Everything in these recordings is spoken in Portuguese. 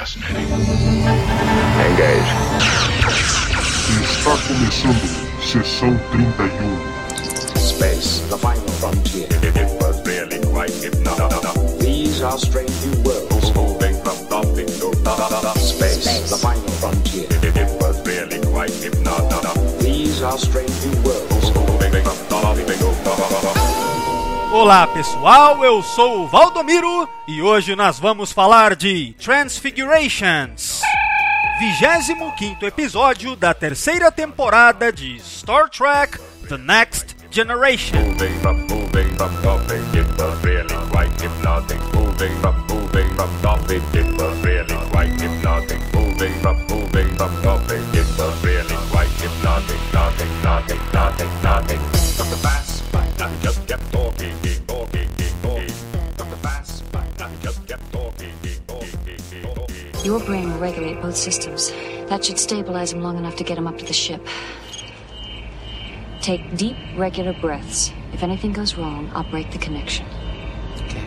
fascinating. Engage. Está começando sessão 31. Space, the final frontier. It was really quite hypnotic. These are strange new worlds. Moving from nothing to Space, the final frontier. It was really quite hypnotic. These are strange new worlds. Moving from nothing to Olá pessoal, eu sou o Valdomiro e hoje nós vamos falar de Transfigurations, 25 episódio da terceira temporada de Star Trek The Next Generation. Your brain will regulate both systems. That should stabilize him long enough to get him up to the ship. Take deep, regular breaths. If anything goes wrong, I'll break the connection. Okay.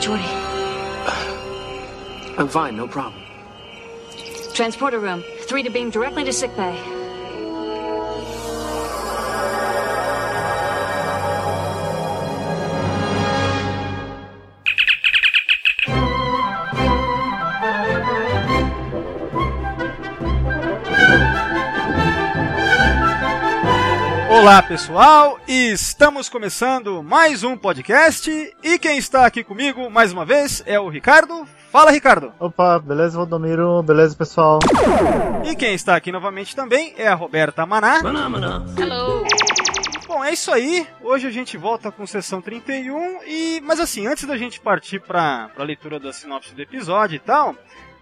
Jordy, I'm fine, no problem. transporter room. Three to beam directly to sick bay. Olá pessoal, estamos começando mais um podcast e quem está aqui comigo mais uma vez é o Ricardo. Fala Ricardo! Opa, beleza, Valdomiro? Beleza, pessoal? E quem está aqui novamente também é a Roberta Maná. Hello! Bom, é isso aí. Hoje a gente volta com sessão 31 e mas assim, antes da gente partir para a leitura da sinopse do episódio e tal,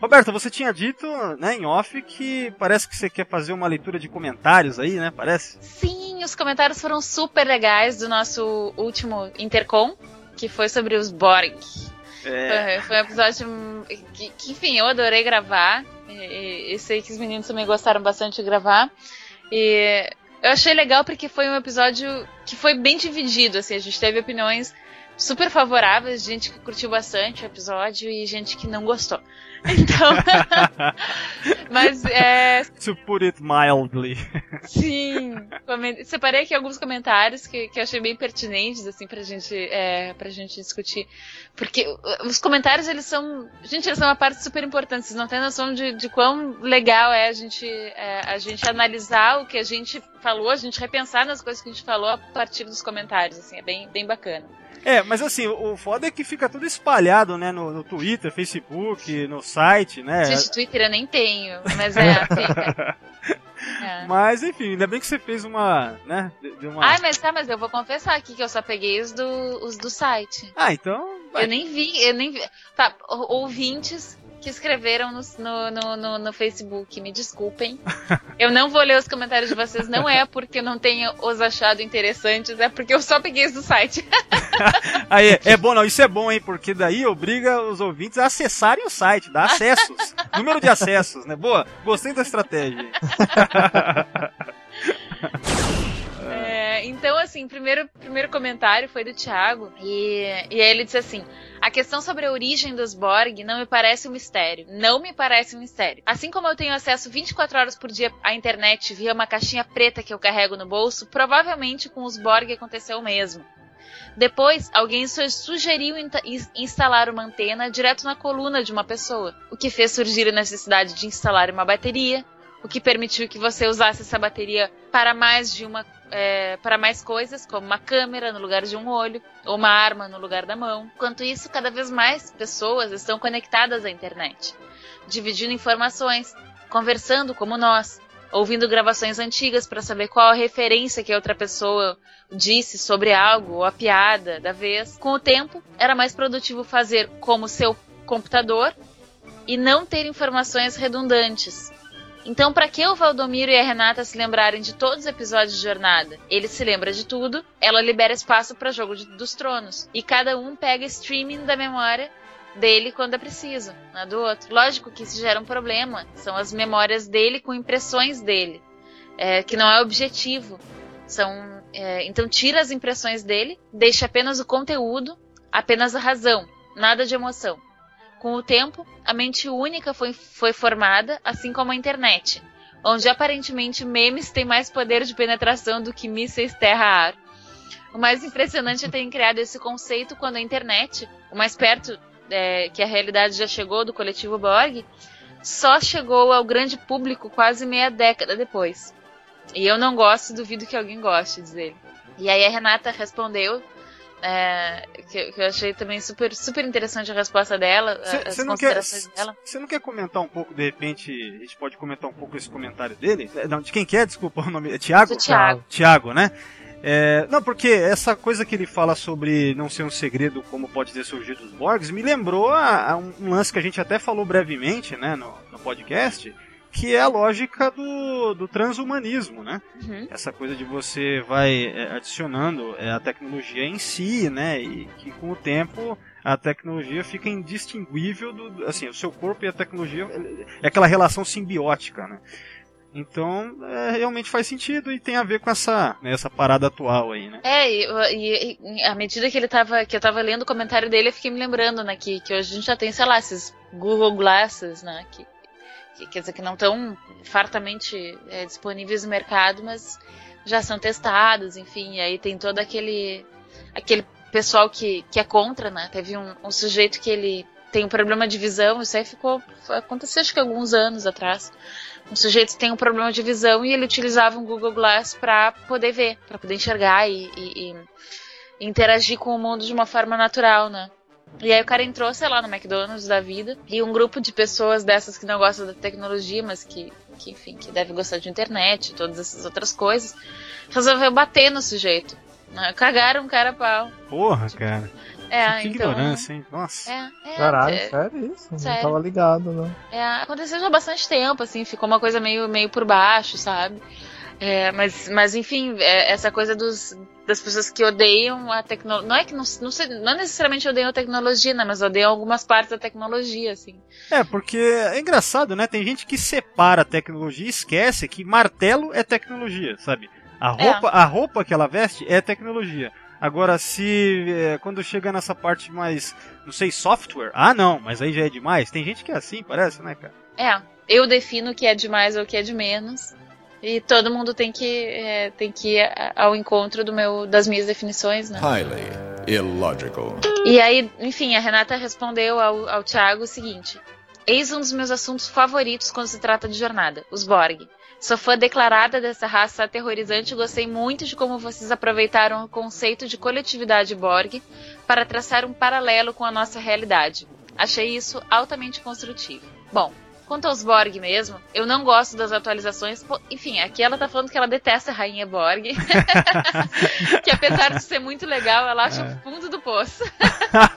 Roberta, você tinha dito, né, em off que parece que você quer fazer uma leitura de comentários aí, né? Parece? Sim, os comentários foram super legais do nosso último Intercom, que foi sobre os Borg. É. Foi, um episódio que, que, enfim, eu adorei gravar. E- e sei que os meninos também gostaram bastante de gravar. E eu achei legal porque foi um episódio que foi bem dividido, assim, a gente teve opiniões super favoráveis, gente que curtiu bastante o episódio e gente que não gostou. Então, mas é, To put it mildly. Sim, separei aqui alguns comentários que, que eu achei bem pertinentes, assim, pra gente, é, pra gente discutir. Porque os comentários, eles são. Gente, eles são uma parte super importante. Vocês não têm noção de, de quão legal é a gente, é, a gente analisar o que a gente falou, a gente repensar nas coisas que a gente falou a partir dos comentários, assim, é bem, bem bacana. É, mas assim, o foda é que fica tudo espalhado, né, no, no Twitter, Facebook, no site, né? Gente, Twitter eu nem tenho, mas é, fica. É. Mas enfim, ainda bem que você fez uma, né, de- uma... Ai, mas tá, mas eu vou confessar aqui que eu só peguei os do, os do site. Ah, então... vai. Eu nem vi, eu nem vi. Tá, ou- ouvintes que escreveram no, no, no, no- Facebook, me desculpem. Eu não vou ler os comentários de vocês, não é porque eu não tenho os achado interessantes, é porque eu só peguei esse do site. Aí, é bom, não, isso é bom, hein, porque daí obriga os ouvintes a acessarem o site, dá acessos, número de acessos, né? Boa, gostei da estratégia. Então, assim, primeiro, primeiro comentário foi do Thiago, e, e aí ele disse assim: A questão sobre a origem dos Borg não me parece um mistério. Não me parece um mistério. Assim como eu tenho acesso 24 horas por dia à internet via uma caixinha preta que eu carrego no bolso, provavelmente com os Borg aconteceu o mesmo. Depois, alguém su- sugeriu instalar uma antena direto na coluna de uma pessoa, o que fez surgir a necessidade de instalar uma bateria, o que permitiu que você usasse essa bateria para mais de uma é, para mais coisas, como uma câmera no lugar de um olho, ou uma arma no lugar da mão. Enquanto isso, cada vez mais pessoas estão conectadas à internet, dividindo informações, conversando como nós, ouvindo gravações antigas para saber qual a referência que a outra pessoa disse sobre algo ou a piada da vez. Com o tempo, era mais produtivo fazer como seu computador e não ter informações redundantes. Então, para que o Valdomiro e a Renata se lembrarem de todos os episódios de Jornada? Ele se lembra de tudo, ela libera espaço para Jogo de- dos Tronos. E cada um pega streaming da memória dele quando é preciso, na do outro. Lógico que isso gera um problema. São as memórias dele com impressões dele, é, que não é objetivo. São, é, então tira as impressões dele, deixa apenas o conteúdo, apenas a razão, nada de emoção. Com o tempo, a mente única foi, foi formada, assim como a internet, onde aparentemente memes têm mais poder de penetração do que mísseis terra-ar. O mais impressionante é terem criado esse conceito quando a internet, o mais perto é, que a realidade já chegou do coletivo Borg, só chegou ao grande público quase meia década depois. E eu não gosto duvido que alguém goste, diz ele. E aí a Renata respondeu, é, que, que, eu achei também super, super interessante a resposta dela, cê, as cê considerações quer, dela. Você não quer comentar um pouco, de repente, a gente pode comentar um pouco esse comentário dele? É, não, de quem que é? Desculpa o nome. É Tiago? Tiago. Tiago, né? É, não, porque essa coisa que ele fala sobre não ser um segredo como pode ter surgido dos Borgs me lembrou a, a um lance que a gente até falou brevemente né, no, no podcast, que é a lógica do, do transhumanismo, né? Uhum. Essa coisa de você vai é, adicionando é, a tecnologia em si, né? E que com o tempo a tecnologia fica indistinguível do, assim, o seu corpo e a tecnologia é aquela relação simbiótica, né? Então, é, realmente faz sentido e tem a ver com essa, né, essa parada atual aí, né? É, e, e, e, à medida que ele tava, que eu tava lendo o comentário dele, eu fiquei me lembrando, né, que, que hoje a gente já tem, sei lá, esses Google Glasses, né, que, que quer dizer que não estão fartamente é, disponíveis no mercado, mas já são testados, enfim, e aí tem todo aquele aquele pessoal que, que é contra, né? Teve um, um sujeito que ele tem um problema de visão, isso aí ficou aconteceu acho que alguns anos atrás um sujeito tem um problema de visão e ele utilizava um Google Glass para poder ver, para poder enxergar e, e, e, interagir com o mundo de uma forma natural, né? E aí o cara entrou, sei lá, no McDonald's da vida e um grupo de pessoas dessas que não gostam da tecnologia, mas que, que enfim, que deve gostar de internet e todas essas outras coisas, resolveu bater no sujeito. Né? Cagaram o cara a pau. Porra, cara. É, que então, ignorância, hein? Nossa. É, é, Caralho, é, sério isso? sério. Não tava ligado, não. É, aconteceu já há bastante tempo, assim, ficou uma coisa meio, meio por baixo, sabe? É, mas, mas enfim, é, essa coisa dos, das pessoas que odeiam a tecnologia. Não é que não, não, sei, não necessariamente odeiam a tecnologia, né? Mas odeiam algumas partes da tecnologia, assim. É, porque é engraçado, né? Tem gente que separa a tecnologia e esquece que martelo é tecnologia, sabe? A roupa, a roupa que ela veste é tecnologia. Agora, se é, quando chega nessa parte mais, não sei, software, ah não, mas aí já é demais. Tem gente que é assim, parece, né, cara? É, eu defino o que é demais ou o que é de menos. E todo mundo tem que, é, tem que ir ao encontro do meu, das minhas definições, né? Highly illogical. E aí, enfim, a Renata respondeu ao, ao Thiago o seguinte: Eis um dos meus assuntos favoritos quando se trata de jornada, os Borg. Sou fã declarada dessa raça aterrorizante e gostei muito de como vocês aproveitaram o conceito de coletividade Borg para traçar um paralelo com a nossa realidade. Achei isso altamente construtivo. Bom, quanto aos Borg mesmo, eu não gosto das atualizações. Enfim, aqui ela tá falando que ela detesta a Rainha Borg. que apesar de ser muito legal, ela acha o fundo do poço.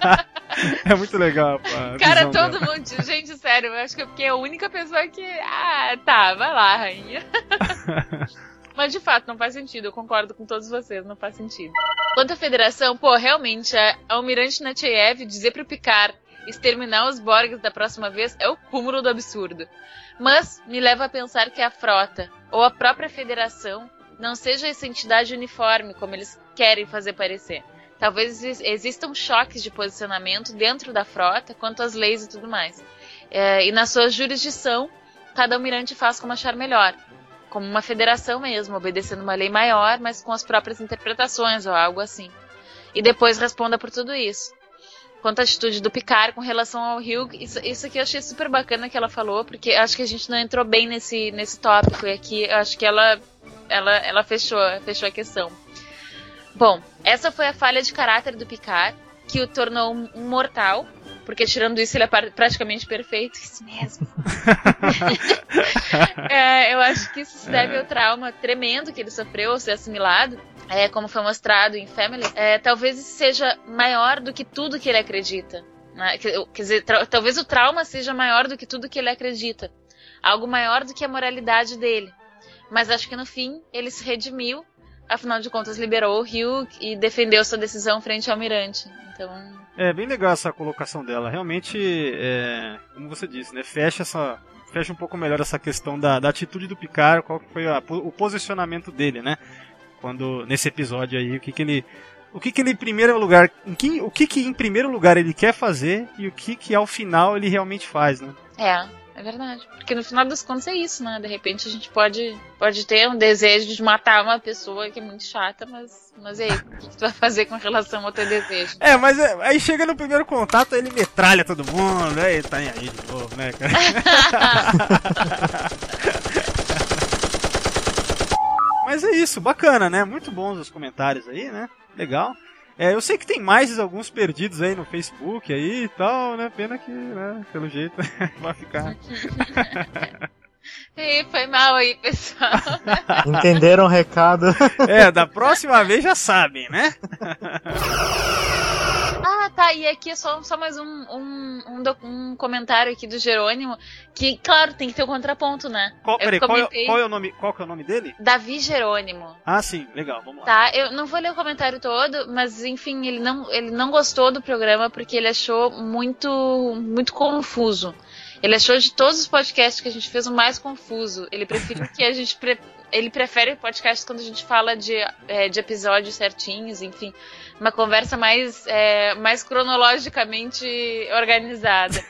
é muito legal. Cara, todo dela. mundo. Gente, sério, eu acho que é porque é a única pessoa que. Ah, tá, vai lá, rainha. Mas de fato, não faz sentido. Eu concordo com todos vocês, não faz sentido. Quanto à federação, pô, realmente, a Almirante Natchev dizer pro Picard exterminar os Borgs da próxima vez é o cúmulo do absurdo. Mas me leva a pensar que a frota, ou a própria federação, não seja essa entidade uniforme como eles querem fazer parecer. Talvez existam choques de posicionamento dentro da frota quanto às leis e tudo mais. É, e na sua jurisdição, cada almirante faz como achar melhor. Como uma federação mesmo, obedecendo uma lei maior, mas com as próprias interpretações ou algo assim. E depois responda por tudo isso. Quanto à atitude do Picard com relação ao Hugh, isso, isso aqui eu achei super bacana que ela falou, porque acho que a gente não entrou bem nesse, nesse tópico, e aqui acho que ela, ela, ela fechou, fechou a questão. Bom, essa foi a falha de caráter do Picard, que o tornou um mortal, porque tirando isso ele é praticamente perfeito. Isso mesmo. é, eu acho que isso se deve ao trauma tremendo que ele sofreu ao ser assimilado. É, como foi mostrado em Family, é, talvez seja maior do que tudo que ele acredita. Né? Quer dizer, talvez o trauma seja maior do que tudo que ele acredita. Algo maior do que a moralidade dele. Mas acho que no fim ele se redimiu afinal de contas, liberou o Hugh e defendeu sua decisão frente ao Almirante. Então. É bem legal essa colocação dela. Realmente, é, como você disse, né, fecha essa fecha um pouco melhor essa questão da, da atitude do Picard, qual foi a, o posicionamento dele, né? Quando nesse episódio aí, o que que ele o que que ele em primeiro lugar, em que, o que que em primeiro lugar ele quer fazer e o que que ao final ele realmente faz, né? É, é verdade. Porque no final das contas é isso, né? De repente a gente pode, pode ter um desejo de matar uma pessoa que é muito chata, mas, mas aí? O que tu vai fazer com relação ao teu desejo? É, mas é, aí chega no primeiro contato, ele metralha todo mundo, aí tá aí de novo, né, cara? mas é isso, bacana, né? Muito bons os comentários aí, né? Legal. É, eu sei que tem mais alguns perdidos aí no Facebook aí e tal, né? Pena que, né, pelo jeito, vai ficar. Ih, foi mal aí, pessoal. Entenderam o recado? É, da próxima vez já sabem, né? Ah, tá. E aqui é só, só mais um, um, um, um comentário aqui do Jerônimo. Que, claro, tem que ter o contraponto, né? Qual, peraí, qual, é, comentei- qual é o nome, qual que é o nome dele? Davi Jerônimo. Ah, sim, legal, vamos lá. Tá, eu não vou ler o comentário todo, mas enfim, ele não, ele não gostou do programa porque ele achou muito, muito confuso. Ele achou de todos os podcasts que a gente fez o mais confuso. Ele prefere que a gente. pre- Ele prefere podcasts quando a gente fala de, é, de episódios certinhos, enfim. Uma conversa mais, é, mais cronologicamente organizada.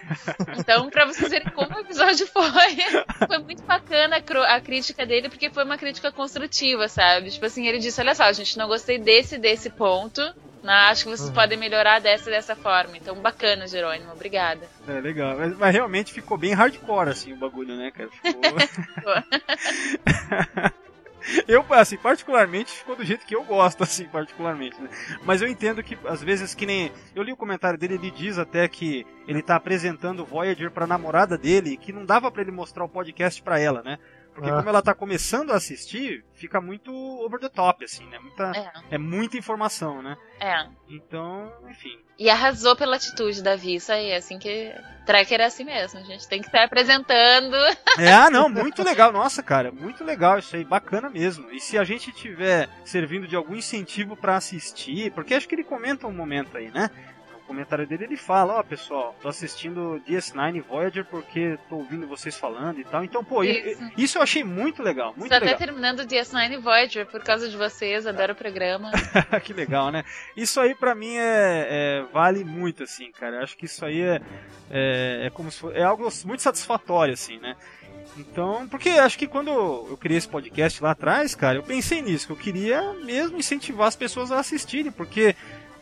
Então, pra vocês verem como o episódio foi, foi muito bacana a, a crítica dele, porque foi uma crítica construtiva, sabe? Tipo assim, ele disse: olha só, gente, não gostei desse, desse ponto. Né? Acho que vocês podem melhorar dessa e dessa forma. Então, bacana, Jerônimo. Obrigada. É, legal. Mas, mas realmente ficou bem hardcore, assim, o bagulho, né, cara? Ficou... eu, assim, particularmente, ficou do jeito que eu gosto, assim, particularmente, né? Mas eu entendo que, às vezes, que nem... Eu li o comentário dele, ele diz até que ele tá apresentando o Voyager pra namorada dele, que não dava pra ele mostrar o podcast pra ela, né? Porque Ah. como ela tá começando a assistir, fica muito over the top, assim, né? Muita, É, é muita informação, né? é. Então, enfim. E arrasou pela atitude, Davi. Isso aí, é assim que. Tracker é assim mesmo. A gente tem que estar apresentando. É, ah, não, muito legal. Nossa, cara, muito legal isso aí, bacana mesmo. E se a gente tiver servindo de algum incentivo pra assistir, porque acho que ele comenta um momento aí, né? Comentário dele ele fala, ó, pessoal, tô assistindo DS9 Voyager porque tô ouvindo vocês falando e tal. Então, pô, Isso. isso eu achei muito legal, muito Estou até legal. terminando o DS9 Voyager por causa de vocês. Adoro o programa. que legal, né? Isso aí pra mim é, é- vale muito, assim, cara. Eu acho que isso aí é, é, é como se for, é algo muito satisfatório, assim, né? Então, porque acho que quando eu criei esse podcast lá atrás, cara, eu pensei nisso, que eu queria mesmo incentivar as pessoas a assistirem, porque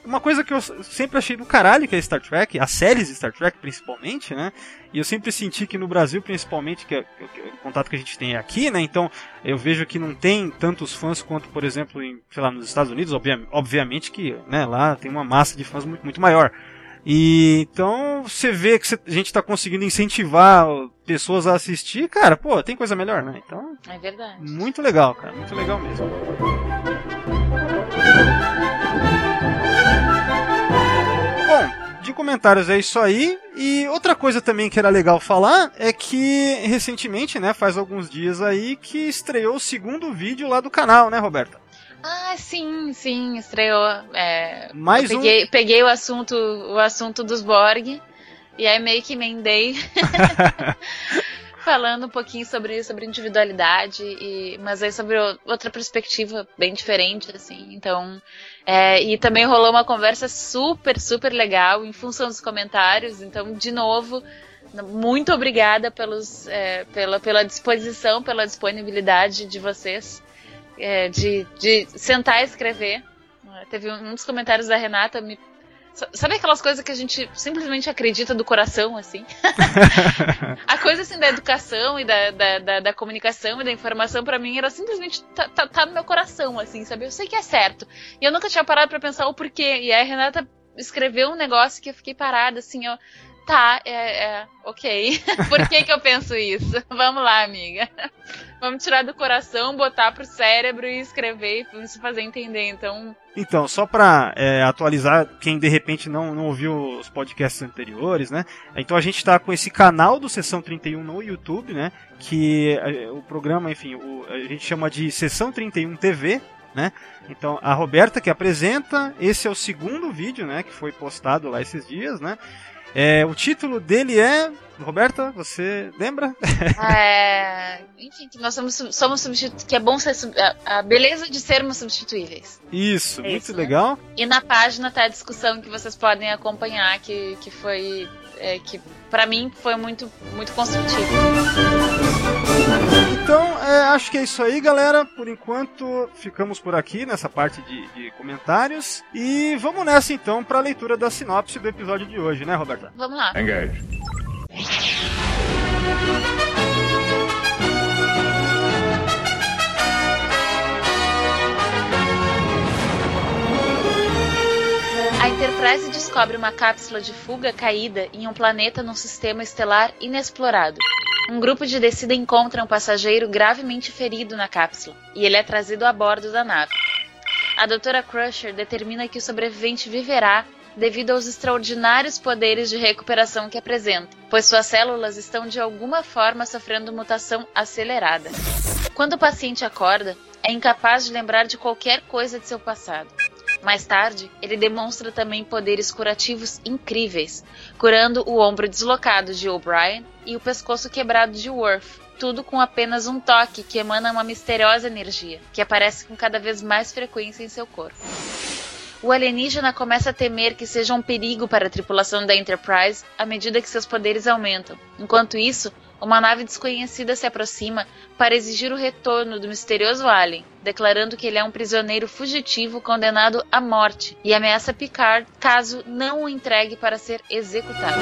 uma coisa que eu sempre achei do caralho que é Star Trek, as séries de Star Trek principalmente, né? E eu sempre senti que no Brasil, principalmente, que é, que é o contato que a gente tem aqui, né? Então, eu vejo que não tem tantos fãs quanto, por exemplo, em, sei lá, nos Estados Unidos, obvia- obviamente que, né, lá tem uma massa de fãs muito, muito maior. E então você vê que a gente tá conseguindo incentivar pessoas a assistir, cara, pô, tem coisa melhor, né? Então, É verdade. muito legal, cara, muito legal mesmo. De comentários é isso aí. E outra coisa também que era legal falar é que recentemente, né, faz alguns dias aí que estreou o segundo vídeo lá do canal, né, Roberta? Ah, sim, sim, estreou. É, Mais eu um- peguei, peguei o assunto, o assunto dos Borg e aí meio que emendei falando um pouquinho sobre sobre individualidade e mas aí sobre outra perspectiva bem diferente assim. Então, é, e também rolou uma conversa super super legal em função dos comentários. Então, de novo, muito obrigada pelos, é, pela, pela disposição, pela disponibilidade de vocês é, de, de sentar e escrever. Teve um dos comentários da Renata me. Sa- Sabe aquelas coisas que a gente simplesmente acredita do coração, assim? a coisa assim da educação e da, da, da, da comunicação e da informação, pra mim, era simplesmente tá, tá, tá no meu coração, assim, sabe? Eu sei que é certo. E eu nunca tinha parado pra pensar o porquê. E aí a Renata escreveu um negócio que eu fiquei parada, assim, ó. Tá, é, é ok. Por que que eu penso isso? Vamos lá, amiga. Vamos tirar do coração, botar pro cérebro e escrever e se fazer entender. Então, Então, só pra é, atualizar quem de repente não, não ouviu os podcasts anteriores, né? Então a gente tá com esse canal do Sessão 31 no YouTube, né? Que é, o programa, enfim, o- a gente chama de Sessão 31 TV, né? Então, a Roberta que apresenta, esse é o segundo vídeo, né, que foi postado lá esses dias, né? É, o título dele é. Roberta, você lembra? É, enfim, que nós somos, somos substituíveis. Que é bom ser. A, a beleza de sermos substituíveis. Isso, É muito isso, né? legal. E na página tá a discussão que vocês podem acompanhar, que, que foi. é, que pra mim foi muito, muito construtivo. É, acho que é isso aí, galera. Por enquanto, ficamos por aqui nessa parte de, de comentários. E vamos nessa então para a leitura da sinopse do episódio de hoje, né, Roberta? Vamos lá. Engage. A Enterprise descobre uma cápsula de fuga caída em um planeta num sistema estelar inexplorado. Um grupo de descida encontra um passageiro gravemente ferido na cápsula e ele é trazido a bordo da nave. A Dra. Crusher determina que o sobrevivente viverá devido aos extraordinários poderes de recuperação que apresenta, pois suas células estão de alguma forma sofrendo mutação acelerada. Quando o paciente acorda, é incapaz de lembrar de qualquer coisa de seu passado. Mais tarde, ele demonstra também poderes curativos incríveis, curando o ombro deslocado de O'Brien e o pescoço quebrado de Worf, tudo com apenas um toque que emana uma misteriosa energia, que aparece com cada vez mais frequência em seu corpo. O alienígena começa a temer que seja um perigo para a tripulação da Enterprise à medida que seus poderes aumentam. Enquanto isso, uma nave desconhecida se aproxima para exigir o retorno do misterioso alien, declarando que ele é um prisioneiro fugitivo condenado à morte e ameaça Picard caso não o entregue para ser executado.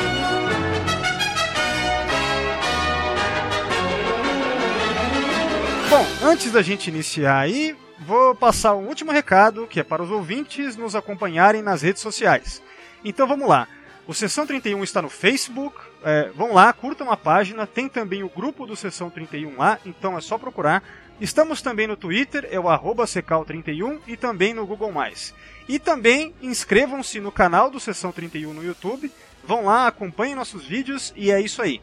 Bom, antes da gente iniciar aí, vou passar um último recado, que é para os ouvintes nos acompanharem nas redes sociais. Então vamos lá. O Sessão 31 está no Facebook. é, vão lá, curtam a página. Tem também o grupo do Sessão 31 lá, então é só procurar. Estamos também no Twitter, é o arroba secal31 e também no Google+. E também inscrevam-se no canal do Sessão 31 no YouTube. Vão lá, acompanhem nossos vídeos e é isso aí.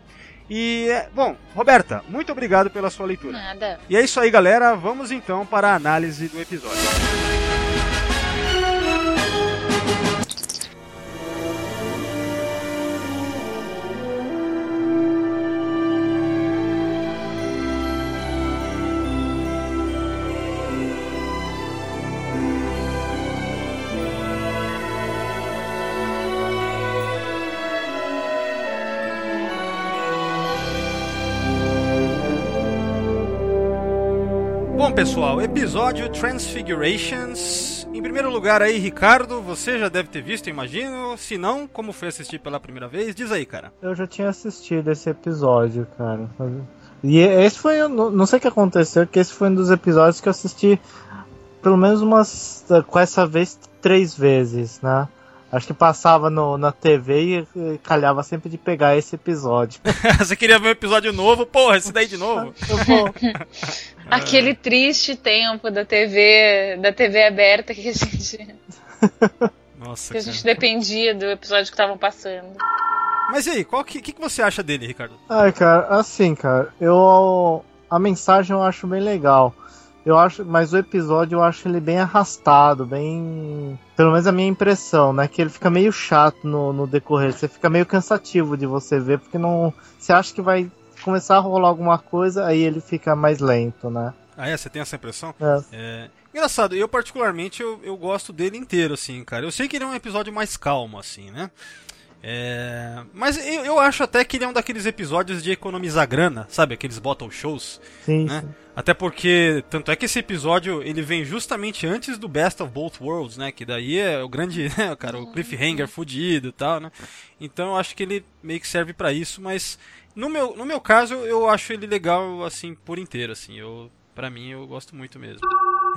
E, é, bom, Roberta, muito obrigado pela sua leitura. Nada. E é isso aí, galera. Vamos então para a análise do episódio. Bom, pessoal, episódio Transfigurations. Em primeiro lugar aí, Ricardo, você já deve ter visto, imagino. Se não, como foi assistir pela primeira vez? Diz aí, cara. Eu já tinha assistido esse episódio, cara. E esse foi, não sei o que aconteceu, que esse foi um dos episódios que eu assisti pelo menos umas, com essa vez, três vezes, né? Acho que passava no, na TV e, calhava sempre de pegar esse episódio. você queria ver um episódio novo? Porra, esse daí de novo? Aquele triste tempo da TV, da TV aberta que a gente, Nossa, que a gente cara. dependia do episódio que estavam passando. Mas e aí, qual que, que, que você acha dele, Ricardo? Ai, cara, assim, cara, eu. A mensagem eu acho bem legal. Eu acho, mas o episódio eu acho ele bem arrastado, bem. Pelo menos a minha impressão, né? Que ele fica meio chato no, no decorrer. Você fica meio cansativo de você ver, porque não. Você acha que vai começar a rolar alguma coisa, aí ele fica mais lento, né? Ah, é? Você tem essa impressão? É. É... Engraçado, eu particularmente eu, eu gosto dele inteiro, assim, cara. Eu sei que ele é um episódio mais calmo, assim, né? É... Mas eu, eu acho até que ele é um daqueles episódios de economizar grana, sabe? Aqueles bottle shows, Sim, né? sim. Até porque, tanto é que esse episódio ele vem justamente antes do Best of Both Worlds, né? Que daí é o grande, né, cara, o cliffhanger fudido e tal, né? Então eu acho que ele meio que serve pra isso, mas no meu, no meu caso eu acho ele legal, assim, por inteiro, assim. Eu, pra mim, eu gosto muito mesmo.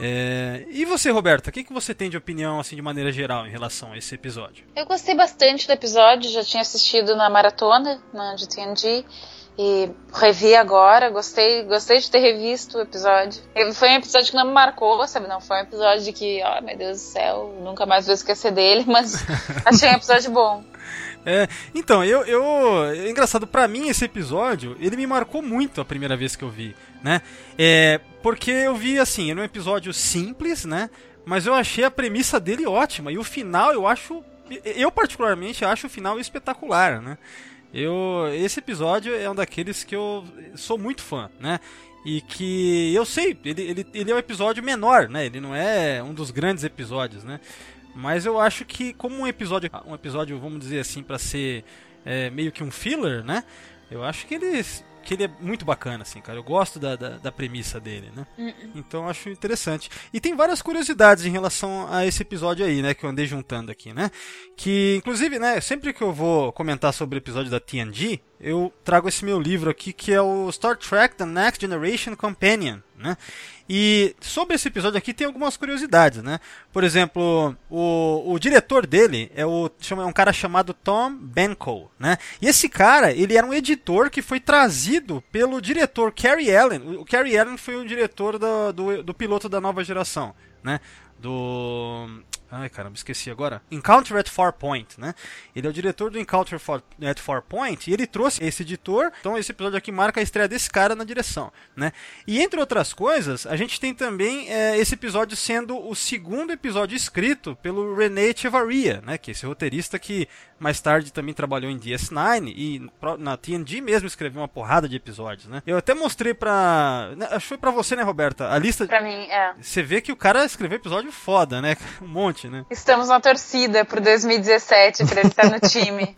É, E você, Roberta, o que, que você tem de opinião, assim, de maneira geral, em relação a esse episódio? Eu gostei bastante do episódio, já tinha assistido na maratona, na de TNG, e revi agora, gostei, gostei de ter revisto o episódio. Foi um episódio que não me marcou, sabe? Não foi um episódio de que, ó, meu Deus do céu, nunca mais vou esquecer dele, mas achei um episódio bom. É, então, eu, eu. É engraçado, pra mim esse episódio, ele me marcou muito a primeira vez que eu vi, né? É, porque eu vi assim, era um episódio simples, né? Mas eu achei a premissa dele ótima. E o final eu acho. Eu, particularmente, acho o final espetacular, né? Eu, esse episódio é um daqueles que eu sou muito fã, né? E que eu sei, ele, ele, ele é um episódio menor, né? Ele não é um dos grandes episódios, né? Mas eu acho que como um episódio, um episódio, vamos dizer assim, para ser é, meio que um filler, né? Eu acho que ele que ele é muito bacana, assim, cara. Eu gosto da, da, da premissa dele, né? Uh-uh. Então acho interessante. E tem várias curiosidades em relação a esse episódio aí, né? Que eu andei juntando aqui, né? Que, inclusive, né? Sempre que eu vou comentar sobre o episódio da TNG, eu trago esse meu livro aqui, que é o Star Trek The Next Generation Companion, né? E sobre esse episódio aqui tem algumas curiosidades, né? Por exemplo, o, o diretor dele é, o, é um cara chamado Tom Benko, né? E esse cara, ele era um editor que foi trazido pelo diretor Cary Allen. O Cary Allen foi o diretor do, do, do piloto da nova geração, né? Do Ai, caramba, esqueci agora. Encounter at Farpoint, né? Ele é o diretor do Encounter at Farpoint e ele trouxe esse editor. Então esse episódio aqui marca a estreia desse cara na direção, né? E entre outras coisas, a gente tem também é, esse episódio sendo o segundo episódio escrito pelo René Echevarria, né? Que é esse roteirista que mais tarde também trabalhou em DS9 e na TNG mesmo escreveu uma porrada de episódios, né? Eu até mostrei pra... Né, acho que foi pra você, né, Roberta? A lista... Pra mim, é. Você vê que o cara escreveu episódio foda, né? Um monte, né? Estamos na torcida pro 2017 pra ele estar no time.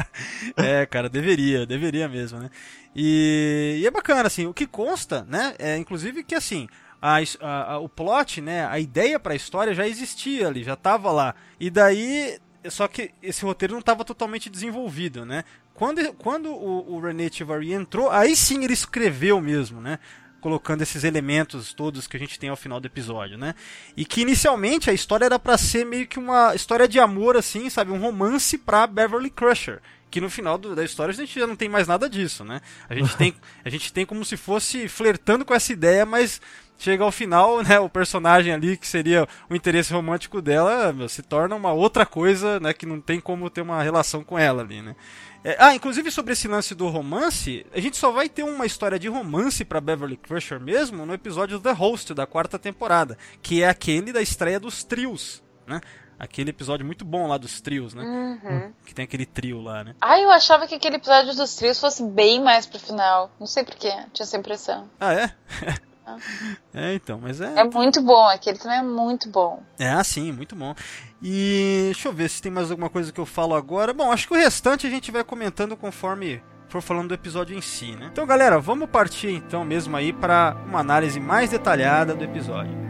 é, cara, deveria, deveria mesmo, né? E, e, é bacana, assim, o que consta, né? É inclusive que assim. A, a, a, o plot, né, a ideia para a história já existia ali, já estava lá. E daí só que esse roteiro não estava totalmente desenvolvido, né? Quando, quando o, o René Chivari entrou, aí sim ele escreveu mesmo, né? Colocando esses elementos todos que a gente tem ao final do episódio, né? E que inicialmente a história era para ser meio que uma história de amor, assim, sabe? Um romance pra Beverly Crusher que no final do, da história a gente já não tem mais nada disso, né? A gente tem, a gente tem como se fosse flertando com essa ideia, mas chega ao final, né, o personagem ali que seria o interesse romântico dela meu, se torna uma outra coisa, né, que não tem como ter uma relação com ela ali, né. É, ah, inclusive sobre esse lance do romance, a gente só vai ter uma história de romance para Beverly Crusher mesmo no episódio The Host da quarta temporada, que é aquele da estreia dos trios, né? Aquele episódio muito bom lá dos trios, né? Uhum. Que tem aquele trio lá, né? Ah, eu achava que aquele episódio dos trios fosse bem mais pro final. Não sei porquê, tinha essa impressão. Ah, é? É, então, mas é. É muito bom, aquele também é muito bom. É, assim, muito bom. E deixa eu ver se tem mais alguma coisa que eu falo agora. Bom, acho que o restante a gente vai comentando conforme for falando do episódio em si, né? Então, galera, vamos partir então mesmo aí para uma análise mais detalhada do episódio.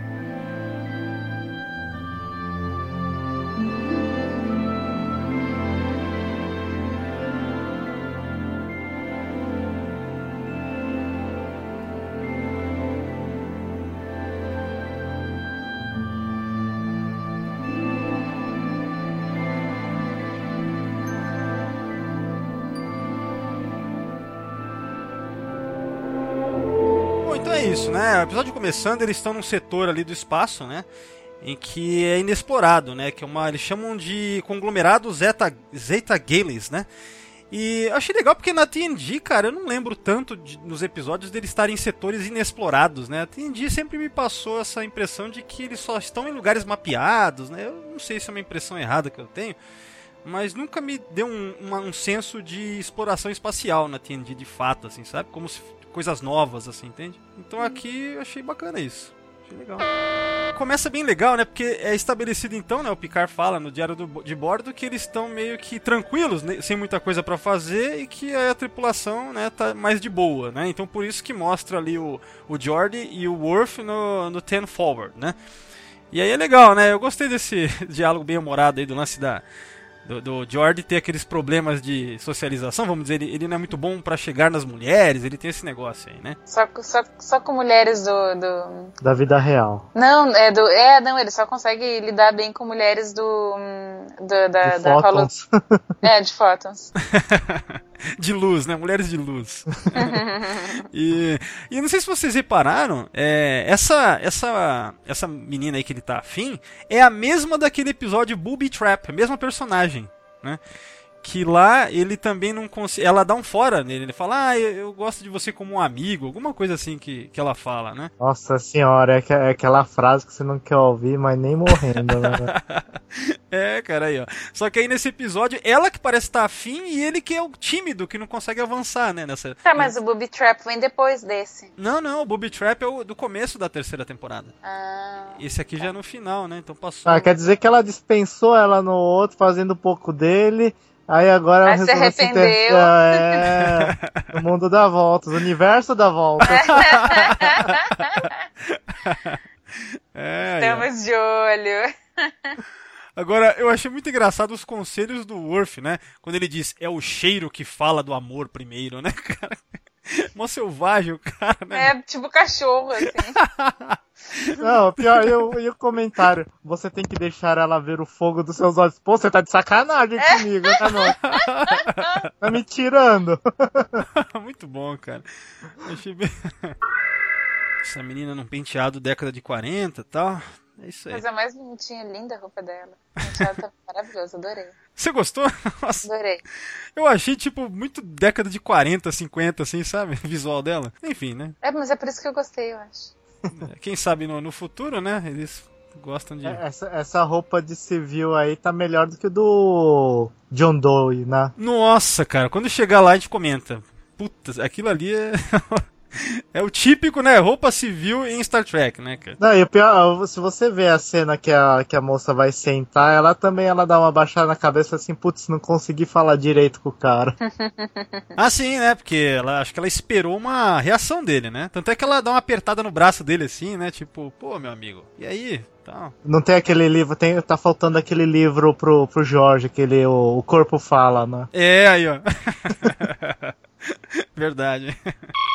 Episódio começando, eles estão num setor ali do espaço, né? Em que é inexplorado, né? Que é uma. Eles chamam de conglomerado Zeta, Zeta Gales, né? E achei legal porque na TNG, cara, eu não lembro tanto de, nos episódios deles estarem em setores inexplorados, né? A TNG sempre me passou essa impressão de que eles só estão em lugares mapeados, né? Eu não sei se é uma impressão errada que eu tenho, mas nunca me deu um, uma, um senso de exploração espacial na TNG de fato, assim, sabe? Como se coisas novas, assim, entende? Então aqui eu achei bacana isso. Achei legal. Começa bem legal, né? Porque é estabelecido então, né? O Picard fala no diário do, de bordo que eles estão meio que tranquilos, né, sem muita coisa para fazer e que a tripulação, né, tá mais de boa, né? Então por isso que mostra ali o, o Jordi e o Worf no, no Ten Forward, né? E aí é legal, né? Eu gostei desse diálogo bem humorado aí do lance da do, do George ter aqueles problemas de socialização, vamos dizer, ele, ele não é muito bom para chegar nas mulheres, ele tem esse negócio aí, né? Só, só, só com mulheres do, do, Da vida real. Não, é do. É, não, ele só consegue lidar bem com mulheres do. do da, de da fótons. É, de fótons. de luz, né? Mulheres de luz. e, e não sei se vocês repararam, é, essa, essa, essa menina aí que ele tá afim é a mesma daquele episódio Booby Trap, a mesma personagem, né? Que lá ele também não consegue. Ela dá um fora nele. Ele fala, ah, eu, eu gosto de você como um amigo. Alguma coisa assim que, que ela fala, né? Nossa senhora, é, que- é aquela frase que você não quer ouvir, mas nem morrendo, né? é, cara, aí, ó. Só que aí nesse episódio, ela que parece estar afim e ele que é o tímido, que não consegue avançar, né? Nessa... Tá, mas o Booby Trap vem depois desse. Não, não, o Booby Trap é o do começo da terceira temporada. Ah. Esse aqui já é no final, né? Então passou. Ah, quer dizer que ela dispensou ela no outro, fazendo um pouco dele. Aí agora Aí se se arrependeu. inter- É, o mundo dá voltas, o universo dá voltas. É. Estamos de olho. Agora, eu achei muito engraçado os conselhos do Worf, né? Quando ele diz, é o cheiro que fala do amor primeiro, né, cara? Mó selvagem o cara, né? É tipo cachorro, assim. Não, pior, e o, e o comentário? Você tem que deixar ela ver o fogo dos seus olhos. Pô, você tá de sacanagem comigo, né, não? Tá me tirando. Muito bom, cara. Achei bem... Essa menina num penteado década de 40 e tal. É isso aí. Coisa mais bonitinha, linda a roupa dela. Gente, ela tá maravilhosa, adorei. Você gostou? Nossa, Adorei. eu achei, tipo, muito década de 40, 50, assim, sabe? O visual dela. Enfim, né? É, mas é por isso que eu gostei, eu acho. Quem sabe no, no futuro, né? Eles gostam de. Essa, essa roupa de civil aí tá melhor do que do John Doe, né? Nossa, cara, quando chegar lá a gente comenta. Puta, aquilo ali é. é o típico, né? Roupa civil em Star Trek, né, cara? Não, e o pior, se você vê a cena que a, que a moça vai sentar, ela também ela dá uma baixada na cabeça assim, putz, não consegui falar direito com o cara. Ah, sim, né? Porque ela acho que ela esperou uma reação dele, né? Tanto é que ela dá uma apertada no braço dele assim, né? Tipo, pô, meu amigo, e aí? Tal. Não tem aquele livro, tem, tá faltando aquele livro pro, pro Jorge, aquele o, o corpo fala, né? É, aí, ó. Verdade.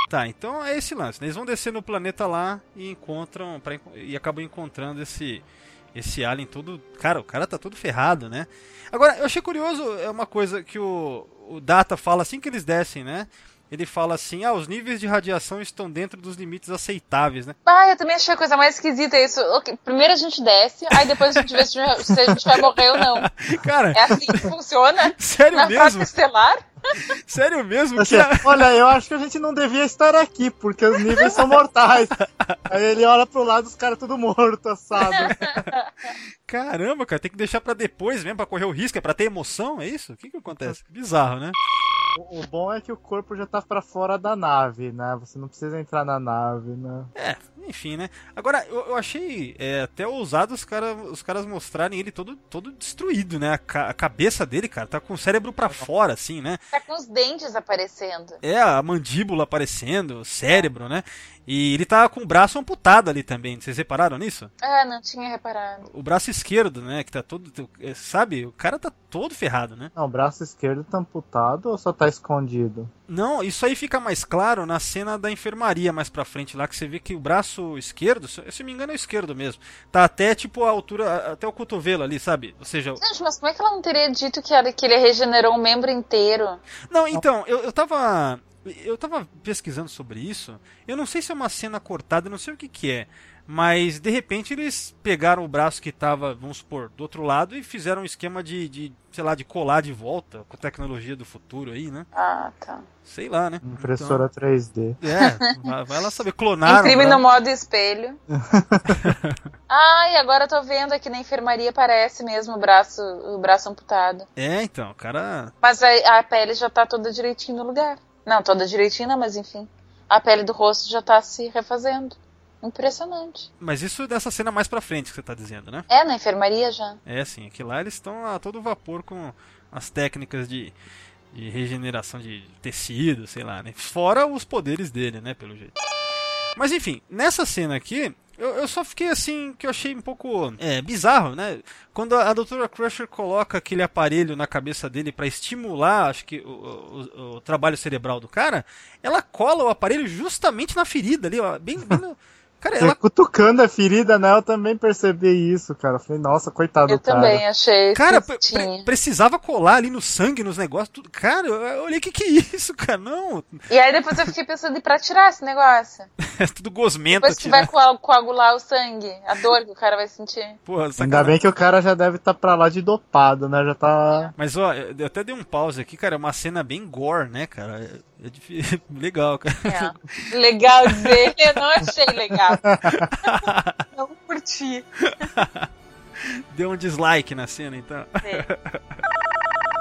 Tá, então é esse lance. né? Eles vão descer no planeta lá e encontram pra, e acabam encontrando esse esse alien todo, cara, o cara tá todo ferrado, né? Agora, eu achei curioso, é uma coisa que o, o Data fala assim que eles descem, né? Ele fala assim: "Ah, os níveis de radiação estão dentro dos limites aceitáveis, né?" Ah, eu também achei a coisa mais esquisita isso. Ok, Primeiro a gente desce, aí depois a gente vê se a gente- vai morrer ou não. Cara, É assim que funciona? sério Na mesmo? frota estelar? Sério mesmo Assim, que olha, eu acho que a gente não devia estar aqui, porque os níveis são mortais. Aí ele olha pro lado, os caras tudo morto, assado. Caramba, cara, tem que deixar pra depois mesmo, pra correr o risco, é pra ter emoção, é isso? O que que acontece? Bizarro, né? O, o bom é que o corpo já tá pra fora da nave, né? Você não precisa entrar na nave, né? É, enfim, né? Agora, eu, eu achei é, até ousado os, cara, os caras mostrarem ele todo, todo destruído, né? A, ca- a cabeça dele, cara, tá com o cérebro pra fora, assim, né? Tá com os dentes aparecendo. É, a mandíbula aparecendo, o cérebro, né? E ele tá com o braço amputado ali também, vocês repararam nisso? Ah, não tinha reparado. O braço esquerdo, né? Que tá todo. é, Sabe? O cara tá todo ferrado, né? Não, o braço esquerdo tá amputado ou só tá escondido? Não, isso aí fica mais claro na cena da enfermaria mais pra frente lá, que você vê que o braço esquerdo, se se eu me engano é o esquerdo mesmo, tá até tipo a altura, até o cotovelo ali, sabe? Ou seja, Gente, mas como é que ela não teria dito que, era, que ele regenerou um membro inteiro? Não, então, eu, eu tava. Eu tava pesquisando sobre isso. Eu não sei se é uma cena cortada, eu não sei o que, que é. Mas de repente eles pegaram o braço que tava, vamos supor, do outro lado e fizeram um esquema de, de sei lá, de colar de volta com tecnologia do futuro aí, né? Ah, tá. Sei lá, né? Impressora 3D. Então, é, vai, vai lá saber. Clonaram. Imprime o no modo espelho. Ai, agora eu tô vendo aqui na enfermaria parece mesmo o braço, o braço amputado. É, então, o cara. Mas a, a pele já tá toda direitinho no lugar. Não, toda direitinho não, mas enfim. A pele do rosto já tá se refazendo. Impressionante. Mas isso dessa cena mais pra frente que você tá dizendo, né? É, na enfermaria já. É, sim, aqui lá eles estão a todo vapor com as técnicas de, de regeneração de tecido, sei lá, né? Fora os poderes dele, né, pelo jeito. Mas enfim, nessa cena aqui, eu, eu só fiquei assim, que eu achei um pouco é, bizarro, né? Quando a, a Dra. Crusher coloca aquele aparelho na cabeça dele pra estimular, acho que, o, o- o trabalho cerebral do cara, ela cola o aparelho justamente na ferida ali, ó, bem, bem no- Cara, Ela... Cutucando a ferida, né? Eu também percebi isso, cara. Falei, nossa, coitado Eu do cara. também achei. Cara, pre- precisava colar ali no sangue, nos negócios, tudo. Cara, eu eu olhei, que que é isso, cara? Não, E aí depois eu fiquei pensando em pra tirar esse negócio. é tudo gosmento Depois que aqui, vai coa- coagular o sangue, a dor que o cara vai sentir. Porra, Ainda bem que o cara já deve estar pra lá de dopado, né? Já tá. Mas ó, eu eu até dei um pause aqui, cara. É uma cena bem gore, né, cara? É, é difí- legal, cara. É. Legal dizer, eu não achei legal. não curti. Deu um dislike na cena, então. É.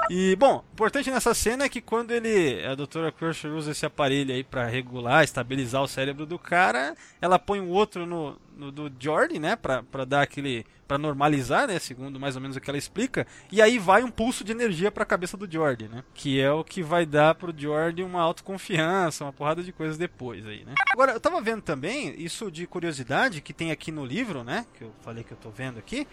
E, bom, importante nessa cena é que quando ele, a doutora Crusher usa esse aparelho aí pra regular, estabilizar o cérebro do cara, ela põe um outro no, no do Jordan, né, pra, pra dar aquele, pra normalizar, né, segundo mais ou menos o que ela explica, e aí vai um pulso de energia pra cabeça do Jordan, né, que é o que vai dar pro Jordan uma autoconfiança, uma porrada de coisas depois aí, né. Agora, eu tava vendo também, isso de curiosidade, que tem aqui no livro, né, que eu falei que eu tô vendo aqui,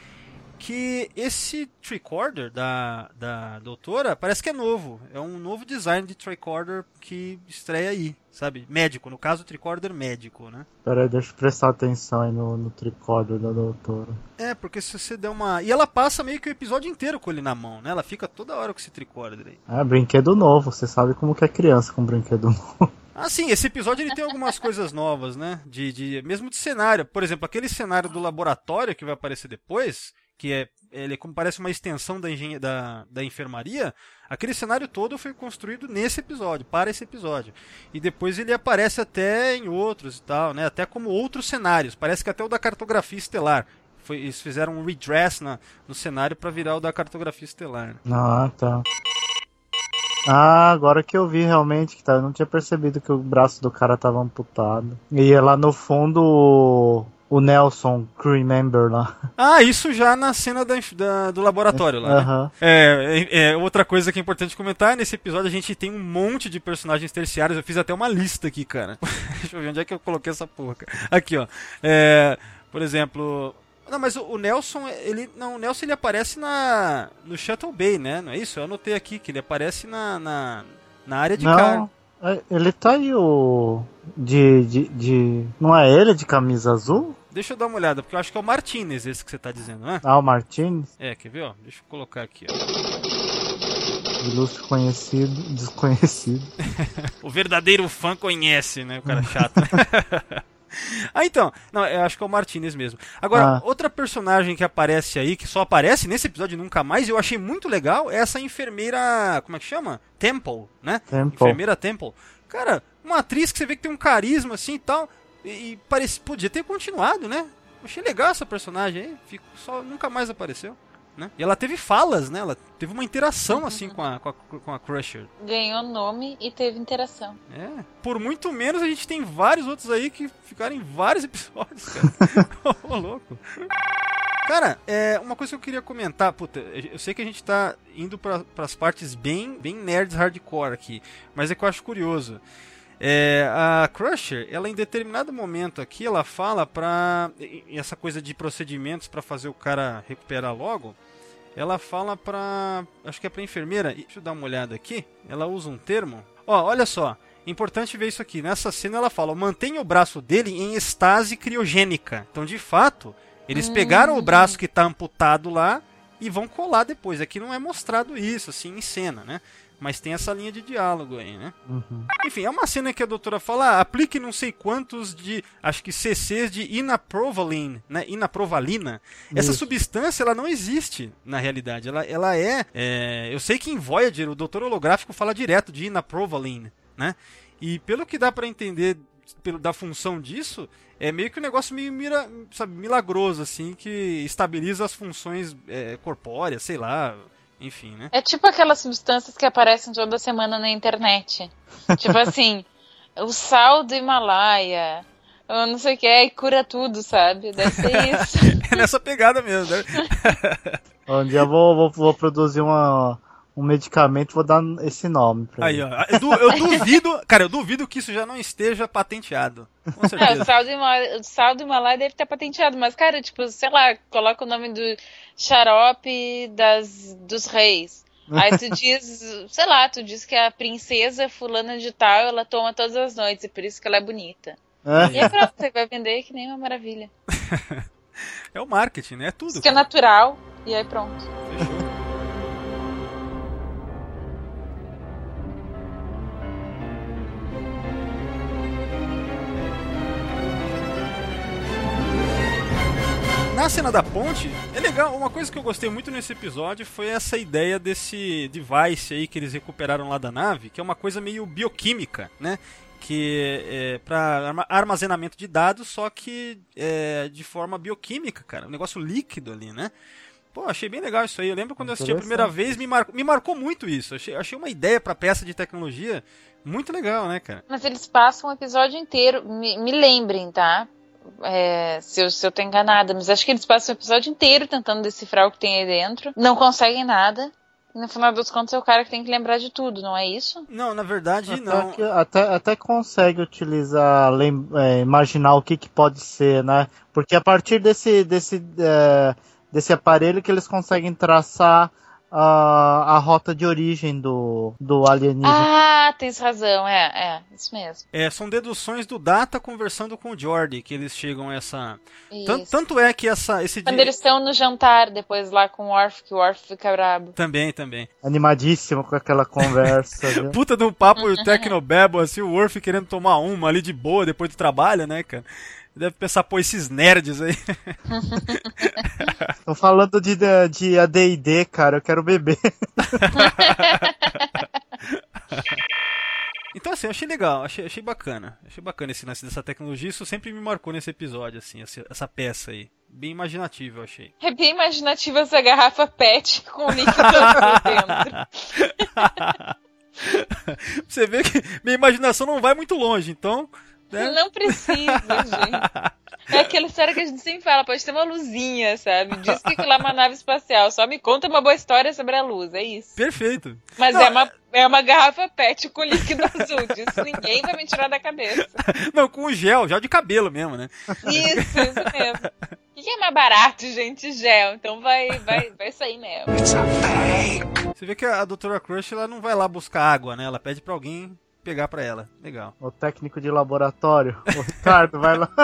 que esse tricorder da, da doutora parece que é novo. É um novo design de tricorder que estreia aí, sabe? Médico, no caso, tricorder médico, né? Pera aí, deixa eu prestar atenção aí no, no tricórdio da doutora. É, porque se você der uma. E ela passa meio que o episódio inteiro com ele na mão, né? Ela fica toda hora com esse tricorder aí. É, brinquedo novo. Você sabe como que é criança com brinquedo novo. Ah, sim, esse episódio ele tem algumas coisas novas, né? De, de, mesmo de cenário. Por exemplo, aquele cenário do laboratório que vai aparecer depois, que é ele é como parece uma extensão da, engenha, da, da enfermaria, aquele cenário todo foi construído nesse episódio, para esse episódio. E depois ele aparece até em outros e tal, né? Até como outros cenários. Parece que até o da cartografia estelar. Foi, eles fizeram um redress na, no cenário para virar o da cartografia estelar. né? Ah, tá. Ah, agora que eu vi realmente que tá, eu não tinha percebido que o braço do cara tava amputado. E é lá no fundo o, Nelson crew member lá. Ah, isso já na cena da, da- do laboratório lá. né? É, é, é, outra coisa que é importante comentar, nesse episódio a gente tem um monte de personagens terciários, eu fiz até uma lista aqui, cara. Deixa eu ver onde é que eu coloquei essa porra. Aqui, ó. É, por exemplo... Não, mas o, o Nelson, ele... Não, o Nelson ele aparece na... No Shuttle Bay, né? Não é isso? Eu anotei aqui que ele aparece na... Na, na área de carga. É, ele tá aí o. De, de, de. Não é ele de camisa azul? Deixa eu dar uma olhada, porque eu acho que é o Martinez esse que você tá dizendo, né? Ah, o Martinez? É, quer ver, ó? Deixa eu colocar aqui, ó. Ilustre conhecido, desconhecido. O verdadeiro fã conhece, né? O cara chato. ah, então. Não, eu acho que é o Martinez mesmo. Agora, Ah. outra personagem que aparece aí, que só aparece nesse episódio e nunca mais, e eu achei muito legal, é essa enfermeira. Como é que chama? Temple, né? Temple. Enfermeira Temple. Cara, uma atriz que você vê que tem um carisma assim e tal. E, e parece, podia ter continuado, né? Achei legal essa personagem aí. Fico, só nunca mais apareceu. Né? E ela teve falas, né? Ela teve uma interação assim com a, com a, com a Crusher. Ganhou nome e teve interação. É. Por muito menos a gente tem vários outros aí que ficaram em vários episódios, cara. Ô, louco. Cara, é, uma coisa que eu queria comentar, puta, eu sei que a gente tá indo para as partes bem, bem nerds hardcore aqui, mas é que eu acho curioso. É, a Crusher, ela em determinado momento aqui, ela fala pra. Essa coisa de procedimentos pra fazer o cara recuperar logo. Ela fala pra. Acho que é pra enfermeira. Deixa eu dar uma olhada aqui. Ela usa um termo. Ó, olha só. Importante ver isso aqui. Nessa cena ela fala: mantenha o braço dele em estase criogênica. Então, de fato, eles pegaram o braço que tá amputado lá e vão colar depois. Aqui não é mostrado isso, assim, em cena, né? Mas tem essa linha de diálogo aí, né? Uhum. Enfim, é uma cena que a doutora fala, ah, aplique não sei quantos de, acho que CCs de inaprovaline, né? Inaprovalina. Essa Isso. substância, ela não existe na realidade. Ela, ela é, é, eu sei que em Voyager o doutor holográfico fala direto de inaprovaline, né? E pelo que dá pra entender pelo, da função disso, é meio que um negócio meio mira, sabe, milagroso, assim, que estabiliza as funções é, corpóreas, sei lá, enfim, né? É tipo aquelas substâncias que aparecem toda semana na internet. tipo assim, o sal do Himalaia, eu não sei o que, e cura tudo, sabe? Deve ser isso. É nessa pegada mesmo, né? Um dia eu vou, vou, vou produzir uma, um medicamento vou dar esse nome pra Aí, ele. ó. Eu, du- eu duvido, cara, eu duvido que isso já não esteja patenteado. Com É, o certeza. sal, Himalaia, o sal do Himalaia deve estar patenteado, mas, cara, tipo, sei lá, coloca o nome do xarope das, dos reis. Aí tu diz, sei lá, tu diz que a princesa fulana de tal, ela toma todas as noites, e por isso que ela é bonita. É. E aí pronto, você vai vender que nem uma maravilha. É o marketing, né? É tudo. Isso que é natural, e aí pronto. Fechou. Na cena da ponte, é legal. Uma coisa que eu gostei muito nesse episódio foi essa ideia desse device aí que eles recuperaram lá da nave, que é uma coisa meio bioquímica, né? Que é para armazenamento de dados, só que é, de forma bioquímica, cara. Um negócio líquido ali, né? Pô, achei bem legal isso aí. Eu lembro quando eu assisti a primeira vez, me, mar... me marcou muito isso. Achei, achei uma ideia pra peça de tecnologia muito legal, né, cara? Mas eles passam o episódio inteiro. Me, me lembrem, tá? É, se, eu, se eu tô enganada, mas acho que eles passam o episódio inteiro tentando decifrar o que tem aí dentro. Não conseguem nada. E no final dos contos é o cara que tem que lembrar de tudo, não é isso? Não, na verdade, Até, não. que- até, até consegue utilizar, lem- é, imaginar o que, que pode ser, né? Porque a partir desse, desse, é, desse aparelho que eles conseguem traçar a, a rota de origem do, do alienígena. Ah, tens razão, é, é, isso mesmo. É, são deduções do Data conversando com o Jordi que eles chegam a essa. Tan- Isso. Tanto é que essa, esse Quando dia- eles estão no jantar, depois lá com o Orf, que o Orf fica brabo. Também, também. Animadíssimo com aquela conversa. viu? Puta de um papo tecnobebo, assim, o Worf querendo tomar uma ali de boa depois do trabalho, né, cara? Deve pensar, pô, esses nerds aí. Tô falando de, de AD&D, cara, eu quero beber. Então, assim, eu achei legal, achei, achei bacana. Achei bacana esse lance dessa tecnologia. Isso sempre me marcou nesse episódio, assim, essa, essa peça aí. Bem imaginativo, eu achei. É bem imaginativa essa garrafa PET com líquido azul dentro. Você vê que minha imaginação não vai muito longe, então. Né? Não precisa, gente. É aquela história que a gente sempre fala, pode ter uma luzinha, sabe? Diz que aquilo é uma nave espacial. Só me conta uma boa história sobre a luz, é isso. Perfeito. Mas Não, é, uma, é uma garrafa PET com líquido azul. Disso ninguém vai me tirar da cabeça. Não, com gel, gel de cabelo mesmo, né? Isso, isso mesmo. O que é mais barato, gente? Gel. Então vai, vai, vai sair mesmo. Você vê que a, a Doutora Crush ela não vai lá buscar água, né? Ela pede pra alguém pegar pra ela. Legal. O técnico de laboratório, o Ricardo, vai lá.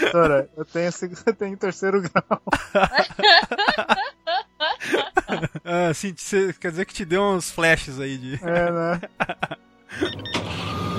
Doutora, eu tenho, eu tenho terceiro grau. Ah, sim, quer dizer que te deu uns flashes aí de. É, né?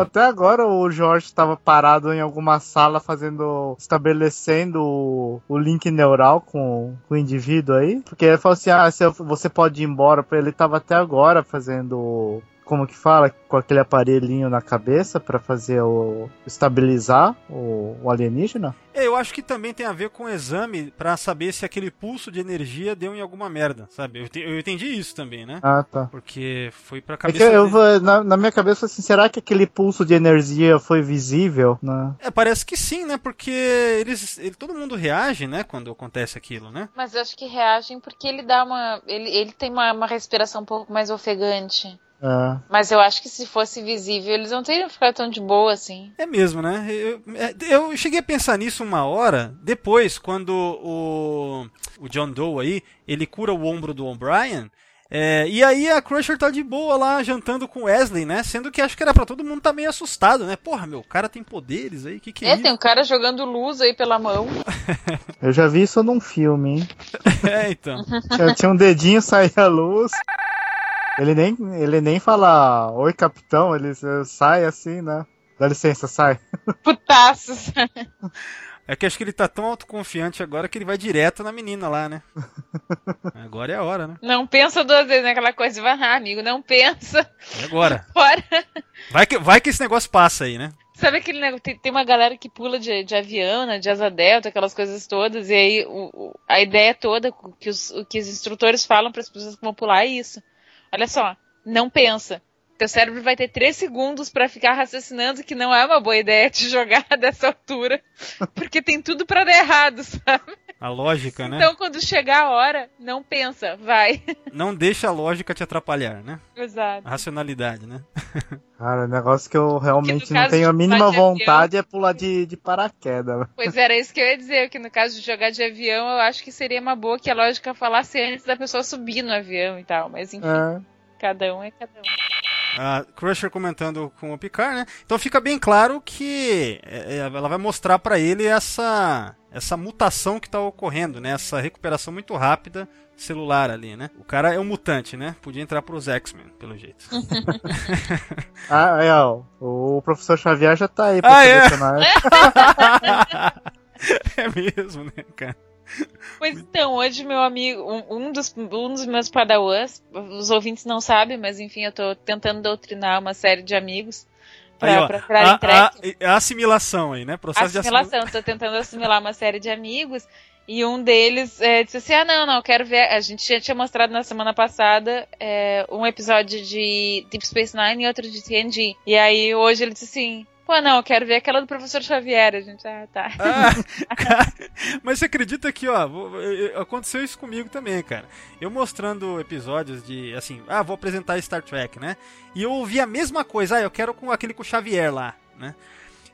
Até agora o Jorge estava parado em alguma sala fazendo. estabelecendo o, o link neural com, com o indivíduo aí. Porque ele falou assim: ah, você pode ir embora. Ele tava até agora fazendo. Como que fala? Com aquele aparelhinho na cabeça para fazer o. estabilizar o, o alienígena? É, eu acho que também tem a ver com o exame pra saber se aquele pulso de energia deu em alguma merda, sabe? Eu, te- eu entendi isso também, né? Ah, tá. Porque foi pra É cabeça. que eu na, na minha cabeça, assim, será que aquele pulso de energia foi visível? Né? É, parece que sim, né? Porque eles, ele, todo mundo reage, né? Quando acontece aquilo, né? Mas eu acho que reagem porque ele dá uma. Ele, ele tem uma, uma respiração um pouco mais ofegante. É. Mas eu acho que se fosse visível, eles não teriam ficado tão de boa assim. É mesmo, né? Eu, é, eu cheguei a pensar nisso uma hora depois, quando o, o John Doe aí, ele cura o ombro do O'Brien. é, e aí a Crusher tá de boa lá jantando com o Wesley, né? Sendo que acho que era pra todo mundo tá meio assustado, né? Porra, meu, o cara tem poderes aí, que que é, É, isso? tem um cara jogando luz aí pela mão. Eu já vi isso num filme, hein? É, então. Eu tinha um dedinho, saía a luz. Ele nem, ele nem fala, oi capitão, ele sai assim, né? Dá licença, sai. Putaços. É que acho que ele tá tão autoconfiante agora que ele vai direto na menina lá, né? Agora é a hora, né? Não pensa duas vezes naquela coisa. Vai, ah, amigo, não pensa. É agora. Fora. Vai que, vai que esse negócio passa aí, né? Sabe aquele negócio? Tem, tem uma galera que pula de, de avião, né, de asa delta, aquelas coisas todas, e aí o, o- a ideia toda o que os, o que os instrutores falam para as pessoas que vão pular é isso. Olha só, não pensa. Teu cérebro vai ter três segundos para ficar raciocinando que não é uma boa ideia te jogar dessa altura, porque tem tudo para dar errado, sabe? A lógica, né? Então quando chegar a hora, não pensa, vai. Não deixa a lógica te atrapalhar, né? Exato. A racionalidade, né? Cara, o negócio que eu realmente Que não tenho a mínima pular de avião- vontade é pular de, de paraquedas. Pois era isso que eu ia dizer, que no caso de jogar de avião, eu acho que seria uma boa que a lógica falasse antes da pessoa subir no avião e tal, mas enfim, É. cada um é cada um. A Crusher comentando com o Picard, né? Então fica bem claro que é, é, ela vai mostrar pra ele essa essa mutação que tá ocorrendo, né? Essa recuperação muito rápida celular ali, né? O cara é um mutante, né? Podia entrar pros X-Men, pelo jeito. Ah, é, ó, o professor Xavier já tá aí pra Ah, é? selecionar. é mesmo, né, cara? Pois então, hoje meu amigo, um, um dos, um dos meus padawans, os ouvintes não sabem, mas enfim, eu tô tentando doutrinar uma série de amigos pra, Aí, pra a, a- a assimilação aí, né? Processo de assimilação. assimilação, tô tentando assimilar uma série de amigos. E um deles é, disse assim: Ah, não, não, eu quero ver. A gente já tinha mostrado na semana passada é, um episódio de Deep Space Nine e outro de TNG. E aí hoje ele disse assim: Pô, não, eu quero ver aquela do professor Xavier. A gente, ah, tá. Ah, cara, mas você acredita que, ó, aconteceu isso comigo também, cara. Eu mostrando episódios de, assim, ah, vou apresentar Star Trek, né? E eu ouvi a mesma coisa, ah, eu quero com aquele com o Xavier lá, né?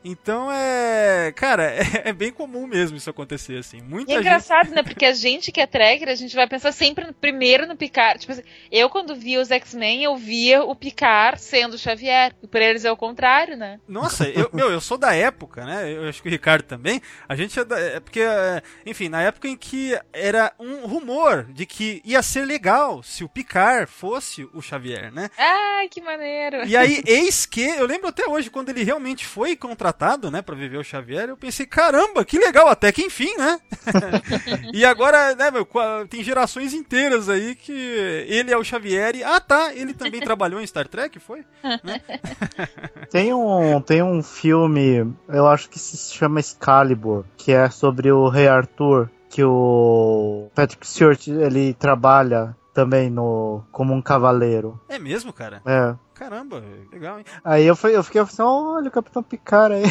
Então é. Cara, é, é bem comum mesmo isso acontecer, assim. Muita E é gente. engraçado, né? Porque a gente que é tracker, a gente vai pensar sempre no- primeiro no Picard. Tipo assim, eu quando via os X-Men, eu via o Picard sendo o Xavier. E pra eles é o contrário, né? Nossa, eu, meu, eu sou da época, né? Eu acho que o Ricardo também. A gente é da. É porque, é, enfim, na época em que era um rumor de que ia ser legal se o Picard fosse o Xavier, né? Ai, que maneiro. E aí, eis que, eu lembro até hoje, quando ele realmente foi contratado, né, pra viver o Xavier, eu pensei, caramba, que legal, até que enfim, né? e agora, né, meu, tem gerações inteiras aí que ele é o Xavier e, ah tá, ele também trabalhou em Star Trek, foi? Tem um, tem um filme, eu acho que se chama Excalibur, que é sobre o Rei Arthur, que o Patrick Stewart, ele trabalha também no como um cavaleiro. É mesmo, cara? É. Caramba, legal, hein? Aí eu, fui, eu fiquei assim, olha o Capitão Picard aí.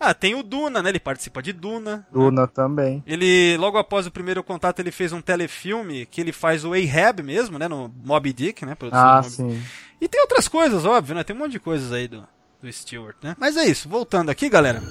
Ah, tem o Duna, né? Ele participa de Duna. Duna também. Ele, logo após o primeiro contato, ele fez um telefilme que ele faz o Ahab mesmo, né? No Moby Dick, né? produção Ah, sim. E tem outras coisas, óbvio, né? Tem um monte de coisas aí do, do Stewart, né? Mas é isso, voltando aqui, galera.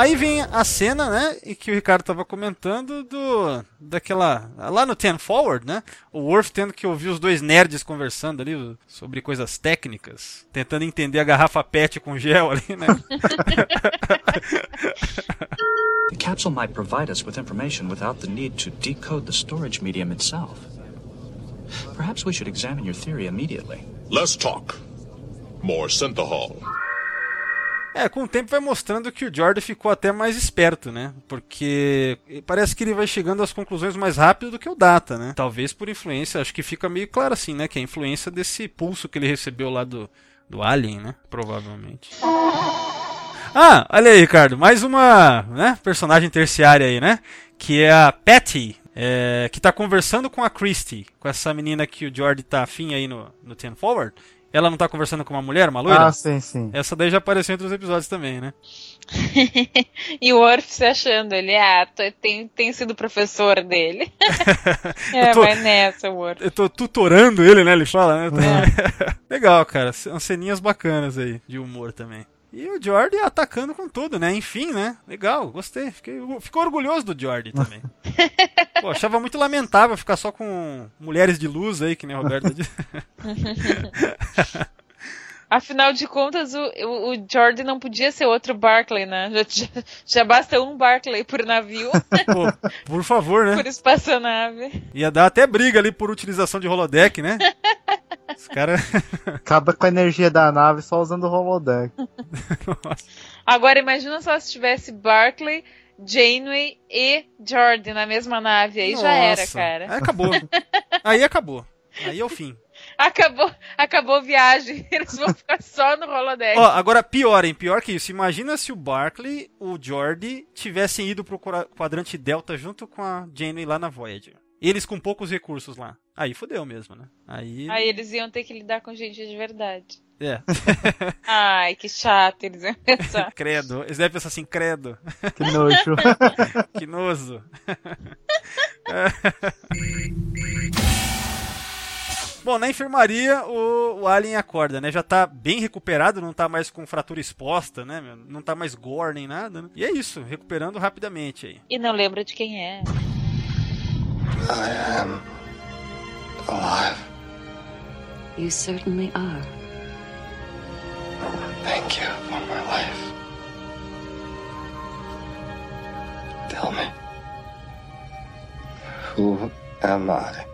Aí vem a cena, né, e que o Ricardo tava comentando do daquela lá no Ten Forward, né? O Worf tendo que ouvir os dois nerds conversando ali sobre coisas técnicas, tentando entender a garrafa PET com gel ali, né? The capsule might provide us with information without the need to decode the storage medium itself. Perhaps we should examine your theory immediately. Less talk. More synthahol. É, com o tempo vai mostrando que o Jordan ficou até mais esperto, né? Porque parece que ele vai chegando às conclusões mais rápido do que o Data, né? Talvez por influência, acho que fica meio claro assim, né? Que é a influência desse pulso que ele recebeu lá do, do Alien, né? Provavelmente. Ah, olha aí, Ricardo, mais uma né, personagem terciária aí, né? Que é a Patty, é, que tá conversando com a Christie, com essa menina que o Jordi tá afim aí no, no Ten Forward. Ela não tá conversando com uma mulher, uma loira? Ah, sim, sim. Essa daí já apareceu entre os episódios também, né? e o Worf se achando, ele, ah, tô- tem, tem sido professor dele. é, tô- vai nessa, Worf. Eu tô tutorando ele, né? Ele fala, né? Legal, cara. Umas ceninhas bacanas aí, de humor também. E o Jordi atacando com tudo, né? Enfim, né? Legal, gostei. Fiquei, ficou orgulhoso do Jordi também. Pô, achava muito lamentável ficar só com mulheres de luz aí, que nem a Roberta disse. Afinal de contas, o, o, o Jordan não podia ser outro Barclay, né? Já, já, já basta um Barclay por navio, Pô, por favor, né? por espaçonave. Ia dar até briga ali por utilização de holodeck, né? Os caras. Acaba com a energia da nave só usando o holodeck. Agora imagina só se tivesse Barclay, Janeway e Jordan na mesma nave. Aí já era, Nossa, cara. Aí acabou. Aí acabou. Aí é o fim. Acabou, acabou a viagem. Eles vão ficar só no holodeck. Ó, agora pior, hein? Pior que isso. Imagina se o Barkley, o Jordi, tivessem ido pro quadra- quadrante Delta junto com a Janeway lá na Voyager. Eles com poucos recursos lá. Aí fodeu mesmo, né? Aí. Aí eles iam ter que lidar com gente de verdade. É. Ai, que chato eles iam pensar. credo. Eles devem pensar assim, credo. Que nojo. que nojo. Bom, na enfermaria o, o Alien acorda, né? Já tá bem recuperado, não tá mais com fratura exposta, né? Não tá mais gore nem nada, né? E é isso, recuperando rapidamente aí. E não lembra de quem é. I am alive. You certainly are. Thank you for my life. Tell me. Who am I?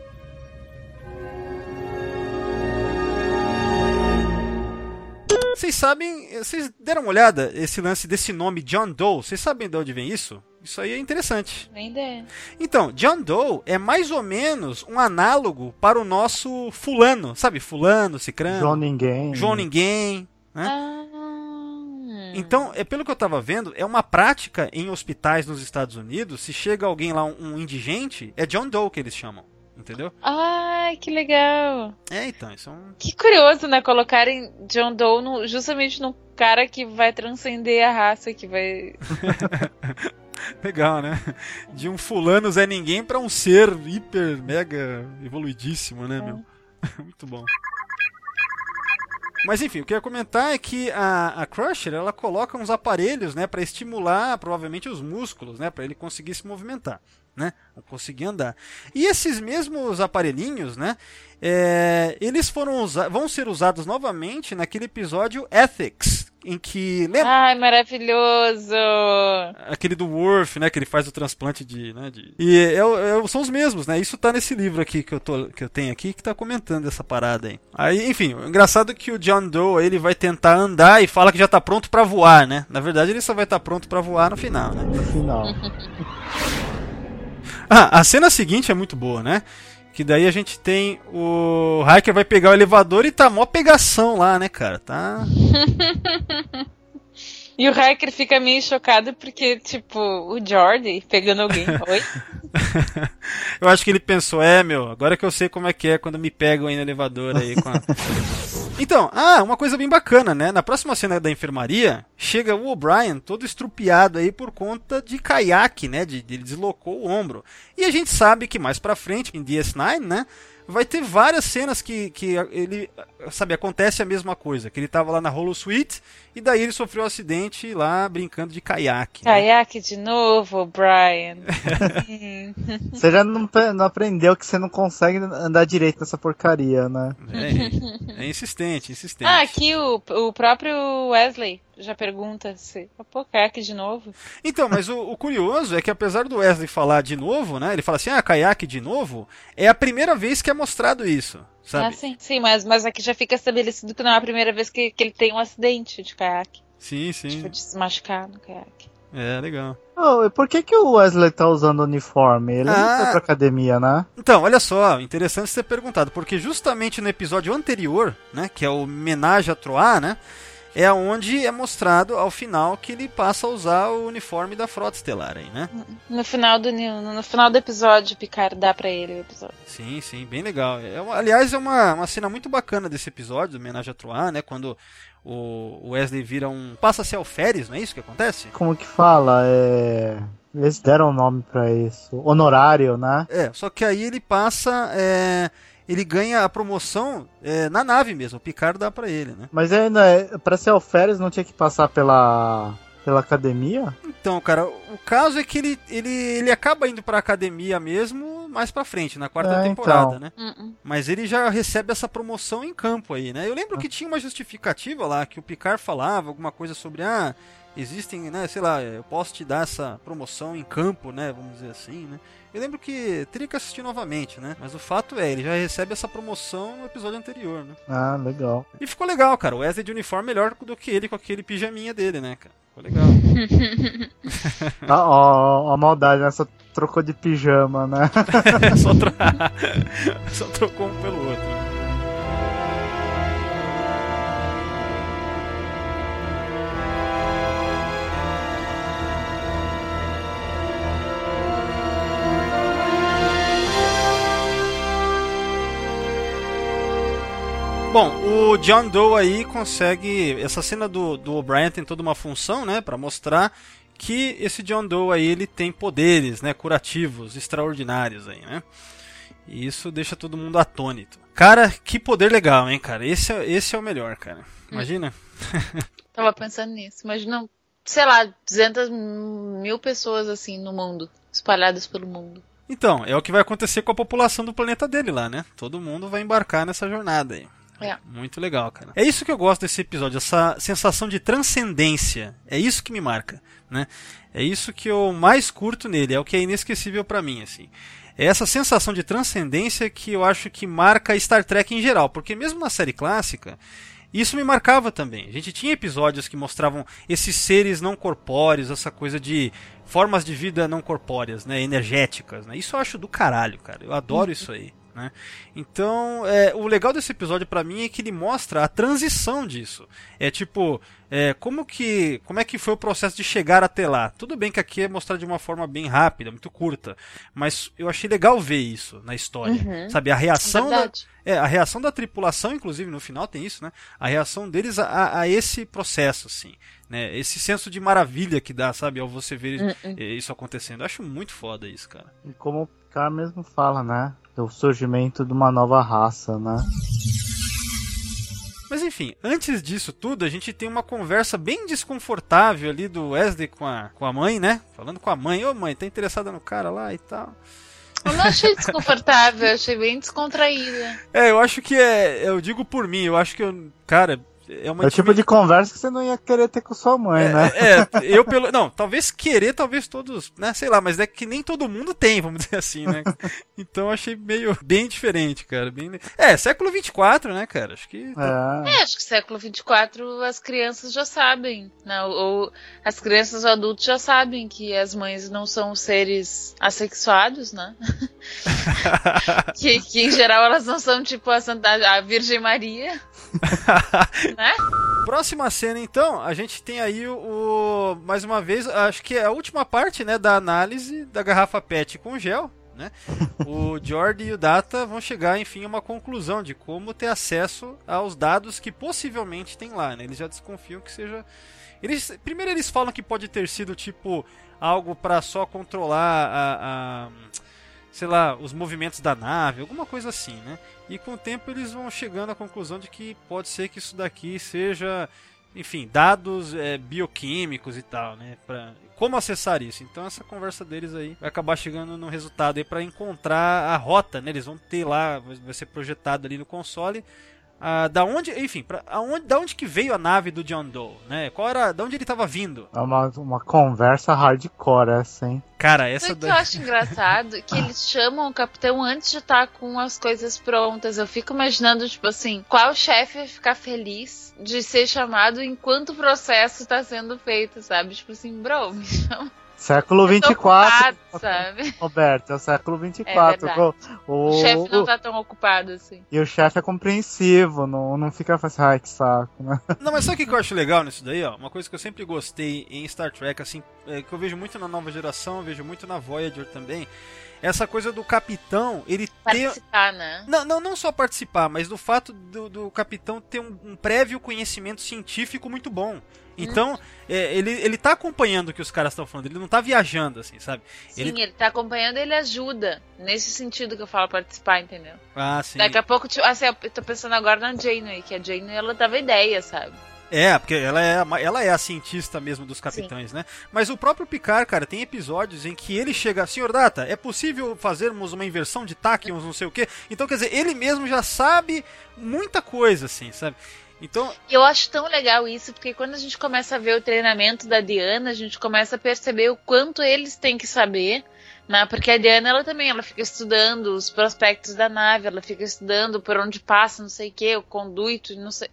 Vocês sabem, vocês deram uma olhada esse lance desse nome John Doe? Vocês sabem de onde vem isso? Isso aí é interessante. Ideia. Então, John Doe é mais ou menos um análogo para o nosso fulano, sabe? Fulano, cicrano. João Ninguém. João Ninguém. Né? Ah, Então, é pelo que eu estava vendo, é uma prática em hospitais nos Estados Unidos. Se chega alguém lá, um, um indigente, é John Doe que eles chamam. Entendeu? Ai, que legal. É, então, isso é um. Que curioso, né? Colocarem John Doe no- justamente no cara que vai transcender a raça, que vai. Legal, né? De um fulano Zé Ninguém pra um ser hiper, mega evoluidíssimo, né, meu? Muito bom. Mas enfim, o que eu ia comentar é que a, a Crusher, ela coloca uns aparelhos, né, para estimular provavelmente os músculos, né, para ele conseguir se movimentar, né, andar. E esses mesmos aparelhinhos, né, é, eles foram vão ser usados novamente naquele episódio Ethics, em que lembra Ai, maravilhoso! aquele do Worth, né, que ele faz o transplante de, né, de... E é, é, são os mesmos, né? Isso tá nesse livro aqui que eu tô que eu tenho aqui que tá comentando essa parada aí. Aí, enfim, o engraçado é que o John Doe, ele vai tentar andar e fala que já tá pronto pra voar, né? Na verdade, ele só vai estar pronto pra voar no final, né? No final. Ah, a cena seguinte é muito boa, né? Que daí a gente tem o Hiker vai pegar o elevador e tá mó pegação lá, né, cara? Tá E o hacker fica meio chocado porque, tipo, o Jordi pegando alguém. Oi? Eu acho que ele pensou, é, meu, agora que eu sei como é que é quando me pegam aí no elevador aí com a... Então, ah, uma coisa bem bacana, né? Na próxima cena da enfermaria, chega o O'Brien todo estrupiado aí por conta de caiaque, né? De, ele deslocou o ombro. E a gente sabe que mais pra frente, em DS9, né? Vai ter várias cenas que, que ele, sabe, acontece a mesma coisa. Que ele tava lá na Holo Suite e daí ele sofreu um acidente lá brincando de caiaque. né? Caiaque de novo, Brian. Você já não, pe- não aprendeu que você não consegue andar direito nessa porcaria, né? É, é insistente, insistente. ah, aqui o, o próprio Wesley já pergunta se. Pô, caiaque de novo? Então, mas o, o curioso é que apesar do Wesley falar de novo, né? Ele fala assim, ah, caiaque de novo, é a primeira vez que é mostrado isso, sabe? Ah, sim. Sim, mas, mas aqui já fica estabelecido que não é a primeira vez que, que ele tem um acidente de caiaque. Sim, sim. Tipo, de se machucar no caiaque. É, legal. Oh, e por que, que o Wesley tá usando uniforme? Ele Ah. não foi pra academia, né? Então, olha só, interessante você ter perguntado, porque justamente no episódio anterior, né, que é o Menage a Troar, né, é onde é mostrado ao final que ele passa a usar o uniforme da Frota Estelar aí, né? No final do, no, final do episódio, o Picard dá pra ele o episódio. Sim, sim, bem legal. É, aliás, é uma, uma cena muito bacana desse episódio, do Menage a Troar, né, quando o Wesley vira um... passa a ser alferes, não é isso que acontece? Como que fala? É... Eles deram um nome pra isso. Honorário, né? É, só que aí ele passa. é, ele ganha a promoção é, na nave mesmo. O Picard dá pra ele, né? Mas ainda, é- pra ser alferes não tinha que passar pela, pela academia? Então, cara, o caso é que ele, ele, ele acaba indo pra academia mesmo mais pra frente, na quarta É, temporada, então. né? Uh-uh. Mas ele já recebe essa promoção em campo aí, né? Eu lembro que tinha uma justificativa lá, que o Picard falava alguma coisa sobre, ah, existem, né, sei lá, eu posso te dar essa promoção em campo, né, vamos dizer assim, né? Eu lembro que teria que assistir novamente, né? Mas o fato é, ele já recebe essa promoção no episódio anterior, né? Ah, legal. E ficou legal, cara. O Wesley de uniforme melhor do que ele com aquele pijaminha dele, né, cara? Ficou legal. Ah, ó, ó, a maldade, né? Só trocou de pijama, né? Só, tro... Só trocou um pelo outro. Bom, o John Doe aí consegue. Essa cena do, do O'Brien tem toda uma função, né? Pra mostrar que esse John Doe aí ele tem poderes, né? Curativos, extraordinários aí, né? E isso deixa todo mundo atônito. Cara, que poder legal, hein, cara? Esse é, esse é o melhor, cara. Imagina? Tava pensando nisso. Imagina, sei lá, 200 mil pessoas assim no mundo, espalhadas pelo mundo. Então, é o que vai acontecer com a população do planeta dele lá, né? Todo mundo vai embarcar nessa jornada aí. É. Muito legal, cara. É isso que eu gosto desse episódio, essa sensação de transcendência. É isso que me marca, né? É isso que eu mais curto nele, é o que é inesquecível para mim, assim. É essa sensação de transcendência que eu acho que marca Star Trek em geral, porque mesmo na série clássica, isso me marcava também. A gente tinha episódios que mostravam esses seres não corpóreos, essa coisa de formas de vida não corpóreas, né, energéticas, né? Isso eu acho do caralho, cara. Eu adoro isso aí. Né? Então, é, o legal desse episódio para mim é que ele mostra a transição disso. É tipo, é, como que como é que foi o processo de chegar até lá? Tudo bem que aqui é mostrado de uma forma bem rápida, muito curta, mas eu achei legal ver isso na história, Uhum. sabe? A reação da, Verdade. é, a reação da tripulação, inclusive no final tem isso, né? A reação deles a, a esse processo, assim, né? Esse senso de maravilha que dá, sabe, ao você ver Uhum. eh, isso acontecendo. Eu acho muito foda isso, cara. E como o Picard mesmo fala, né? Do surgimento de uma nova raça, né? Mas enfim, antes disso tudo, a gente tem uma conversa bem desconfortável ali do Wesley com a, com a mãe, né? Falando com a mãe, ô mãe, tá interessada no cara lá e tal. Eu não achei desconfortável, eu achei bem descontraída. É, eu acho que é. Eu digo por mim, eu acho que eu. Cara, é uma É o tipo de conversa que você não ia querer ter com sua mãe, né? É, eu pelo. Não, talvez querer, talvez todos, né? Sei lá, mas é que nem todo mundo tem, vamos dizer assim, né? Então eu achei meio bem diferente, cara. Bem... É, século 24, né, cara? Acho que. É. É, acho que século 24 as crianças já sabem, né? Ou, ou as crianças ou adultos já sabem que as mães não são seres assexuados, né? que, que em geral elas não são tipo a, Santa, a Virgem Maria, né? Próxima cena, então, a gente tem aí o, o- mais uma vez, acho que é a última parte, né, da análise da garrafa PET com gel, né? O Jordi e o Data vão chegar, enfim, a uma conclusão de como ter acesso aos dados que possivelmente tem lá, né? Eles já desconfiam que seja eles primeiro eles falam que pode ter sido tipo algo para só controlar a, a sei lá, os movimentos da nave, alguma coisa assim, né? E com o tempo eles vão chegando à conclusão de que pode ser que isso daqui seja, enfim, dados é, bioquímicos e tal, né? Pra, como acessar isso? Então essa conversa deles aí vai acabar chegando no resultado aí para encontrar a rota, né? Eles vão ter lá, vai ser projetado ali no console. Ah, da onde, enfim, pra, aonde, da onde que veio a nave do John Doe, né? Qual era, da onde ele estava vindo? É uma, uma conversa hardcore essa, hein? Cara, essa Sabe o que eu acho engraçado? Que eles chamam o capitão antes de estar com as coisas prontas. Eu fico imaginando, tipo assim, qual chefe vai ficar feliz de ser chamado enquanto o processo tá sendo feito, sabe? Tipo assim, bro, me chama. Século Eu tô 24, ocupado, sabe? Roberto, é o século 24. É verdade. o, O chefe não o- tá tão ocupado assim. E o chefe é compreensivo, não, não fica assim, ai que saco, né? Não, mas sabe o que eu acho legal nisso daí, ó? Uma coisa que eu sempre gostei em Star Trek, assim, é, que eu vejo muito na nova geração, eu vejo muito na Voyager também, essa coisa do capitão, ele ter... Participar, né? Não, não, não só participar, mas do fato do, do capitão ter um, um prévio conhecimento científico muito bom. Então, é, ele, ele tá acompanhando o que os caras estão falando, ele não tá viajando, assim, sabe? Sim, ele... tá acompanhando, ele ajuda. Nesse sentido que eu falo participar, entendeu? Ah, sim. Daqui a pouco, tipo, assim, eu tô pensando agora na Janeway, que a Janeway, ela dava ideia, sabe? É, porque ela é, a- ela é a cientista mesmo dos capitães, né? Mas o próprio Picard, cara, tem episódios em que ele chega, senhor Data, é possível fazermos uma inversão de táquions, não sei o quê? Então, quer dizer, ele mesmo já sabe muita coisa, assim, sabe? Então, eu acho tão legal isso, porque quando a gente começa a ver o treinamento da Diana, a gente começa a perceber o quanto eles têm que saber, né? Porque a Diana, ela também, ela fica estudando os prospectos da nave, ela fica estudando por onde passa, não sei o que, o conduito, não sei...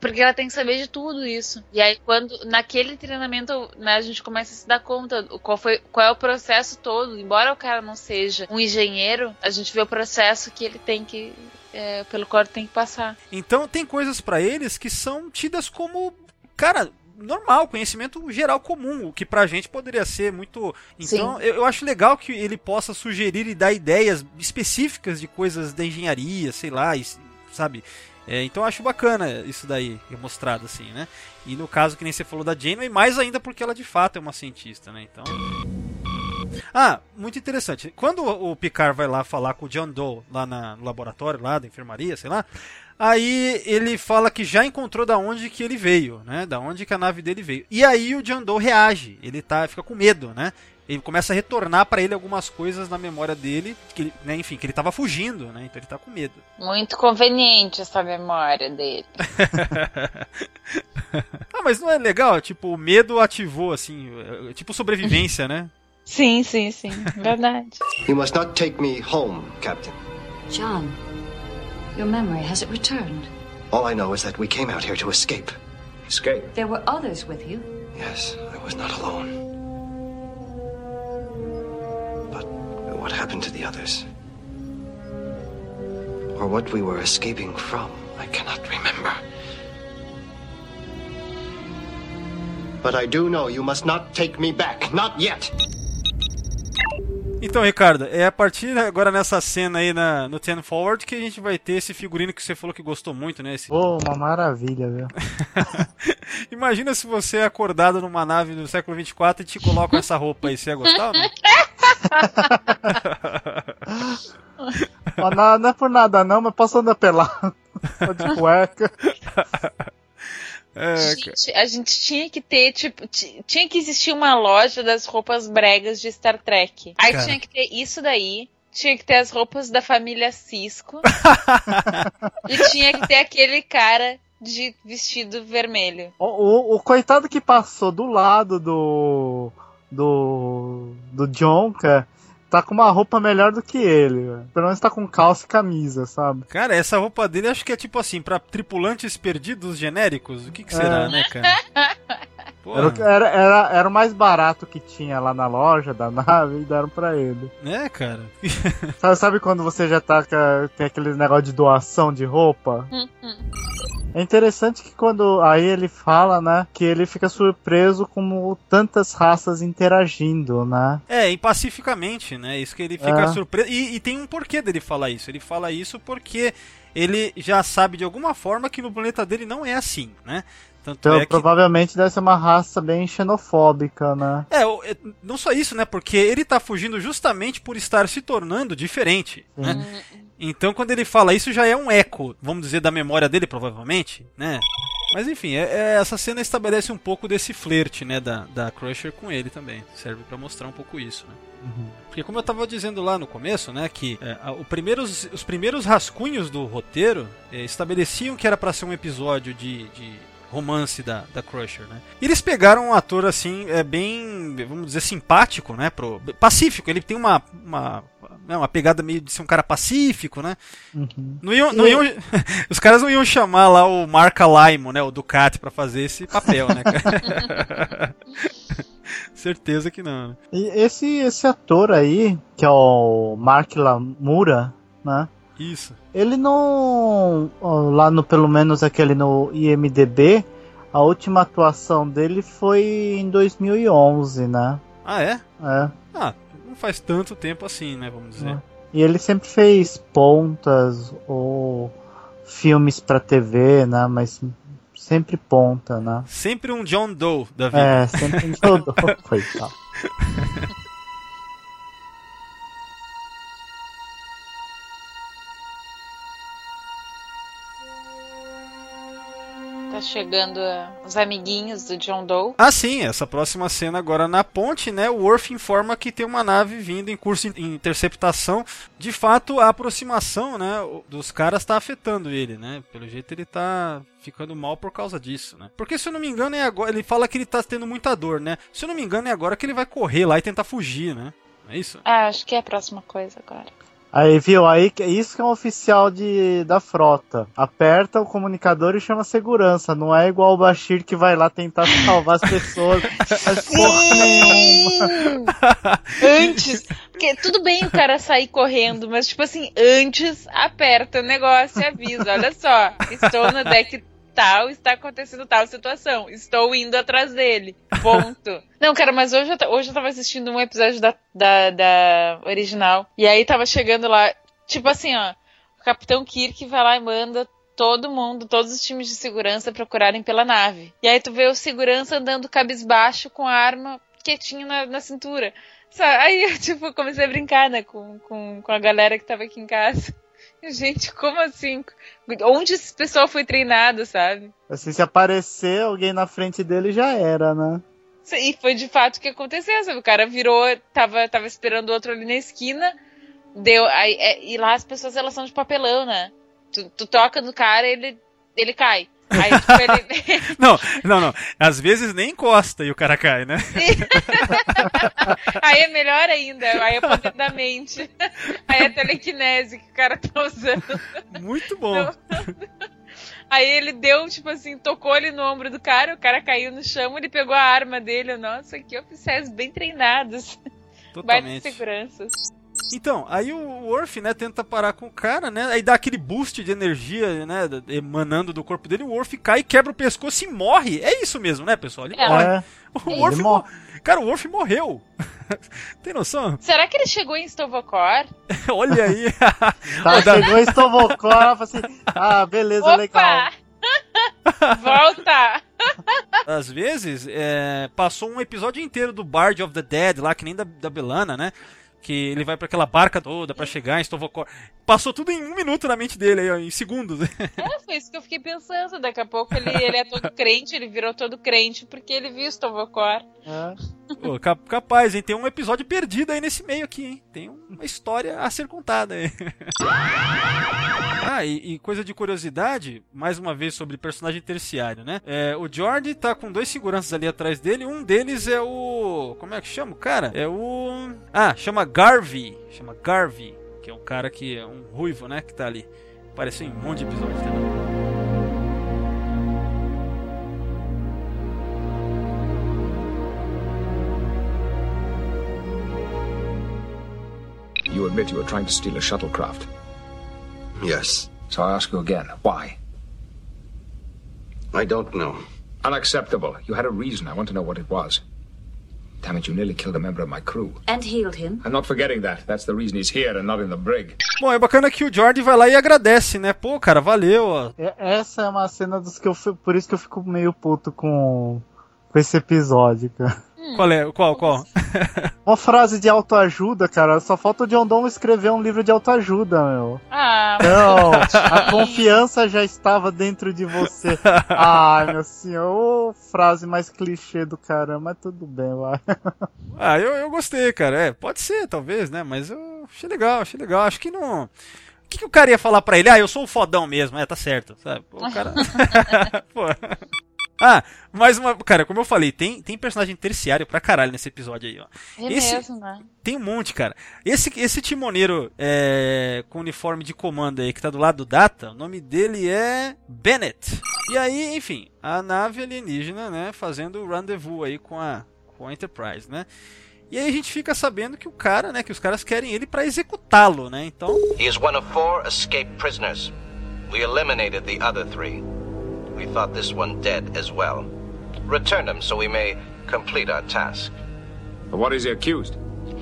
Porque ela tem que saber de tudo isso. E aí, quando naquele treinamento, né, a gente começa a se dar conta qual, foi, qual é o processo todo. Embora o cara não seja um engenheiro, a gente vê o processo que ele tem que. é, pelo qual ele tem que passar. então tem coisas pra eles que são tidas como, cara, normal, conhecimento geral comum, o que pra gente poderia ser muito. Então, eu, eu acho legal que ele possa sugerir e dar ideias específicas de coisas da engenharia, sei lá, e- sabe? É, então eu acho bacana isso daí mostrado assim, né? E no caso que nem você falou da Janeway, mais ainda porque ela de fato é uma cientista, né? Então. Ah, muito interessante. Quando o Picard vai lá falar com o John Doe lá na- no laboratório, lá da enfermaria, sei lá, aí ele fala que já encontrou da onde que ele veio, né? Da onde que a nave dele veio. E aí o John Doe reage, ele tá, fica com medo, né? Ele começa a retornar pra ele algumas coisas na memória dele, que ele, né, enfim, que ele tava fugindo, né? Então ele tá com medo. Muito conveniente essa memória dele. ah, mas não é legal? Tipo, o medo ativou, assim, é, tipo sobrevivência, né? Sim, sim, sim. Verdade. You must not take me home, Captain. John, your memory, has it returned? All I know is that we came out here to escape. Escape. There were others with you. Yes, I was not alone. What happened to the others? Or what we were escaping from, I cannot remember. But I do know you must not take me back. Not yet. Então, Ricardo, é a partir agora nessa cena aí na, no Ten Forward que a gente vai ter esse figurino que você falou que gostou muito, né? Esse... Pô, uma maravilha, viu? Imagina se você é acordado numa nave do século 24 e te colocam essa roupa aí, você ia gostar ou não? Não, não é por nada não, mas posso andar pelado. Tô de cueca. É, Gente, a gente tinha que ter, tipo, ti- tinha que existir uma loja das roupas bregas de Star Trek. Aí Cara. tinha que ter isso daí. Tinha que ter as roupas da família Cisco. e tinha que ter aquele cara de vestido vermelho. O, o, o coitado que passou do lado do. Do. do John, cara, tá com uma roupa melhor do que ele, velho. Pelo menos tá com calça e camisa, sabe? Cara, essa roupa dele acho que é tipo assim, pra tripulantes perdidos genéricos? O que, que será, É. né, cara? Porra. Era, era, era, era o mais barato que tinha lá na loja da nave e deram pra ele. É, cara. Sabe, sabe quando você já tá tem aquele negócio de doação de roupa? É interessante que quando aí ele fala, né, que ele fica surpreso como tantas raças interagindo, né? É, e pacificamente, né? Isso que ele fica É. surpreso. E, e tem um porquê dele falar isso. Ele fala isso porque ele já sabe de alguma forma que no planeta dele não é assim, né? Tanto Então é que. provavelmente deve ser uma raça bem xenofóbica, né? É, é, não só isso, né? Porque ele tá fugindo justamente por estar se tornando diferente, né? Então quando ele fala isso já é um eco, vamos dizer, da memória dele, provavelmente, né? Mas enfim, é- é- essa cena estabelece um pouco desse flerte, né, da, da Crusher com ele também. Serve pra mostrar um pouco isso, né? Porque como eu tava dizendo lá no começo, né, que é, a- o primeiros, os primeiros rascunhos do roteiro é, estabeleciam que era pra ser um episódio de, de romance da, da Crusher, né? E eles pegaram um ator assim, é bem, vamos dizer, simpático, né, pro, pacífico. Ele tem uma, uma, né, uma pegada meio de ser um cara pacífico, né? Não iam, não iam, os caras não iam chamar lá o Marca Laimo, né, o Ducati pra fazer esse papel, né? Certeza que não. né? E esse, esse ator aí, que é o Mark Lamura, né? Isso. Ele não. Lá no, pelo menos aquele no IMDB, a última atuação dele foi em 2011, né? Ah, é? É. Ah, não faz tanto tempo assim, né, vamos dizer. E ele sempre fez pontas ou filmes pra TV, né? Mas sempre ponta, né? Sempre um John Doe da vida. É, sempre um todo. Coitado. chegando os amiguinhos do John Doe. Ah, sim, essa próxima cena agora na ponte, né? O Worf informa que tem uma nave vindo em curso de interceptação. De fato, a aproximação, né, dos caras tá afetando ele, né? Pelo jeito ele tá ficando mal por causa disso, né? Porque se eu não me engano é agora, ele fala que ele tá tendo muita dor, né? Se eu não me engano é agora que ele vai correr lá e tentar fugir, né? É isso? Ah, acho que é a próxima coisa agora. Aí, viu? Aí, isso que é um oficial de, da frota. Aperta o comunicador e chama segurança. Não é igual o Bashir que vai lá tentar salvar as pessoas. Mas porra nenhuma. Antes, porque tudo bem o cara sair correndo, mas tipo assim, antes aperta o negócio e avisa, olha só, estou no deck tal, está acontecendo tal situação, estou indo atrás dele, ponto. Não, cara, mas hoje eu, hoje eu tava assistindo um episódio da, da, da original, e aí tava chegando lá, tipo assim, ó, o Capitão Kirk vai lá e manda todo mundo, todos os times de segurança procurarem pela nave. E aí tu vê o segurança andando cabisbaixo com a arma quietinho na, na cintura. Aí eu, tipo, comecei a brincar, né, com, com, com a galera que tava aqui em casa. Gente, como assim? Onde esse pessoal foi treinado, sabe? Assim, se aparecer alguém na frente dele já era, né? E foi de fato o que aconteceu. Sabe? O cara virou, tava, tava esperando outro ali na esquina, deu. Aí, é, e lá as pessoas elas são de papelão, né? Tu, tu toca no cara ele, ele cai. Aí, tipo, ele... não, não, não. Às vezes nem encosta e o cara cai, né? aí é melhor ainda. Aí é poder da mente. Aí é telecinese que o cara tá usando. Muito bom. Aí ele deu, tipo assim, tocou ele no ombro do cara, o cara caiu no chão, ele pegou a arma dele. Nossa, que oficiais bem treinados. Totalmente. Vai seguranças. Então, aí o Worf, né, tenta parar com o cara, né? Aí dá aquele boost de energia, né, emanando do corpo dele, o Worf cai, quebra o pescoço e morre. É isso mesmo, né, pessoal? Ele é. morre. É. O Worf morre. Cara, o Worf morreu. Tem noção? Será que ele chegou em Stovokor? Olha aí. Tá, chegou em Stovokor, assim, ah, beleza, Opa! legal. Volta! Às vezes, é, passou um episódio inteiro do Bard of the Dead lá, que nem da, da Belana, né? Que ele vai para aquela barca toda para chegar em Stovokor. Passou tudo em um minuto na mente dele, aí, ó, em segundos. É, foi isso que eu fiquei pensando. Daqui a pouco ele, ele é todo crente, ele virou todo crente porque ele viu Stovokor. É. Pô, cap- capaz, hein? Tem um episódio perdido aí nesse meio aqui, hein? Tem uma história a ser contada aí. ah, e, e coisa de curiosidade, mais uma vez sobre personagem terciário, né? É, o Jordi tá com dois seguranças ali atrás dele. Um deles é o. Como é que chama? o Cara, é o. Ah, chama Garvey. Chama Garvey, que é um cara que é um ruivo, né? Que tá ali. Apareceu em um monte de episódios também. Admit you were trying to steal a shuttlecraft. Yes. So I ask you again, why? I don't know. Unacceptable. You had a reason. I want to know what it was. Damn it, you nearly killed a member of my crew. And healed him. I'm not forgetting that. That's the reason he's here and not in the brig. Bom, é bacana que o Jordi vai lá e agradece, né? Pô, cara, valeu, ó. É- Essa é uma cena dos que eu fico, por isso que eu fico meio puto com, com esse episódio, cara. Qual é? Qual, qual? Uma frase de autoajuda, cara. Só falta o John Donne escrever um livro de autoajuda, meu. Ah, Não, a confiança já estava dentro de você. Ai, meu senhor, frase mais clichê do caramba, mas tudo bem, vai. Ah, eu, eu gostei, cara. É, pode ser, talvez, né? Mas eu achei legal, achei legal. Acho que não. O que, que o cara ia falar pra ele? Ah, eu sou o fodão mesmo. É, tá certo, sabe? Pô, o cara. Pô. Ah, mais uma. Cara, como eu falei, tem, tem personagem terciário pra caralho nesse episódio aí, ó. é Esse- mesmo, né? Tem um monte, cara. Esse, esse timoneiro é, com uniforme de comando aí que tá do lado do Data, o nome dele é Bennett. E aí, enfim, a nave alienígena, né, fazendo o rendezvous aí com a, com a Enterprise, né? E aí a gente fica sabendo que o cara, né, que os caras querem ele pra executá-lo, né? Então, He is one of four escaped prisoners. We eliminated the other three. We thought this one dead as well. Return him so we may complete our task. What is he accused?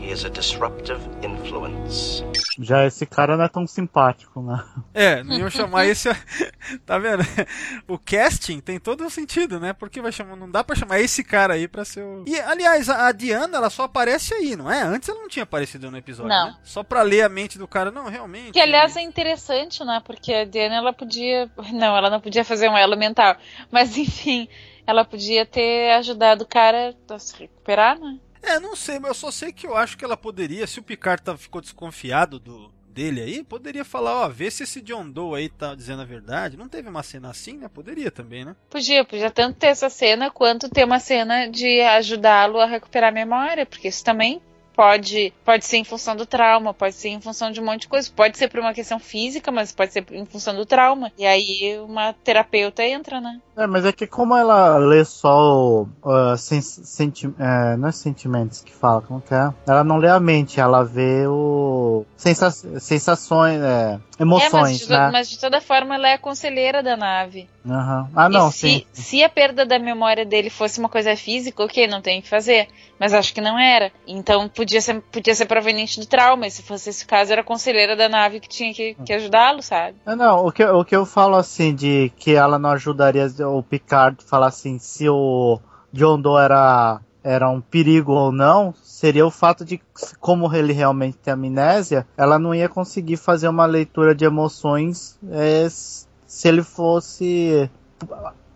He is a disruptive influence. Já esse cara não é tão simpático, né? é, não iam chamar esse. tá vendo? O casting tem todo o sentido, né? Porque vai chamar, não dá pra chamar esse cara aí pra ser o. E, aliás, a a Diana, ela só aparece aí, não é? Antes ela não tinha aparecido no episódio, Não. né? Só pra ler a mente do cara. Não, realmente. Que aliás é interessante, né? Porque a Diana ela podia. Não, ela não podia fazer um elo mental. Mas enfim, ela podia ter ajudado o cara a se recuperar, né? É, não sei, mas eu só sei que eu acho que ela poderia, se o Picard tá, ficou desconfiado do dele aí, poderia falar, ó, vê se esse John Doe aí tá dizendo a verdade. Não teve uma cena assim, né? Poderia também, né? Podia, podia tanto ter essa cena quanto ter uma cena de ajudá-lo a recuperar a memória, porque isso também pode, pode ser em função do trauma, pode ser em função de um monte de coisa, pode ser por uma questão física, mas pode ser em função do trauma. E aí uma terapeuta entra, né? É, mas é que como ela lê só ah, sen- senti é, não é sentimentos que fala, como que é? Ela não lê a mente, ela vê o. Sensa sensações, é, é, mas emoções, de, né? mas de toda forma ela é a conselheira da nave. Aham. Ah, não, se, sim. se a perda da memória dele fosse uma coisa física, ok, não tem o que fazer. Mas acho que não era. Então podia ser, podia ser proveniente do trauma. E se fosse esse caso, era a conselheira da nave que tinha que, que ajudá-lo, sabe? É, não, o que, o que eu falo assim, de que ela não ajudaria o Picard falar assim, se o John Doe era, era um perigo ou não, seria o fato de, como ele realmente tem amnésia, ela não ia conseguir fazer uma leitura de emoções é, se ele fosse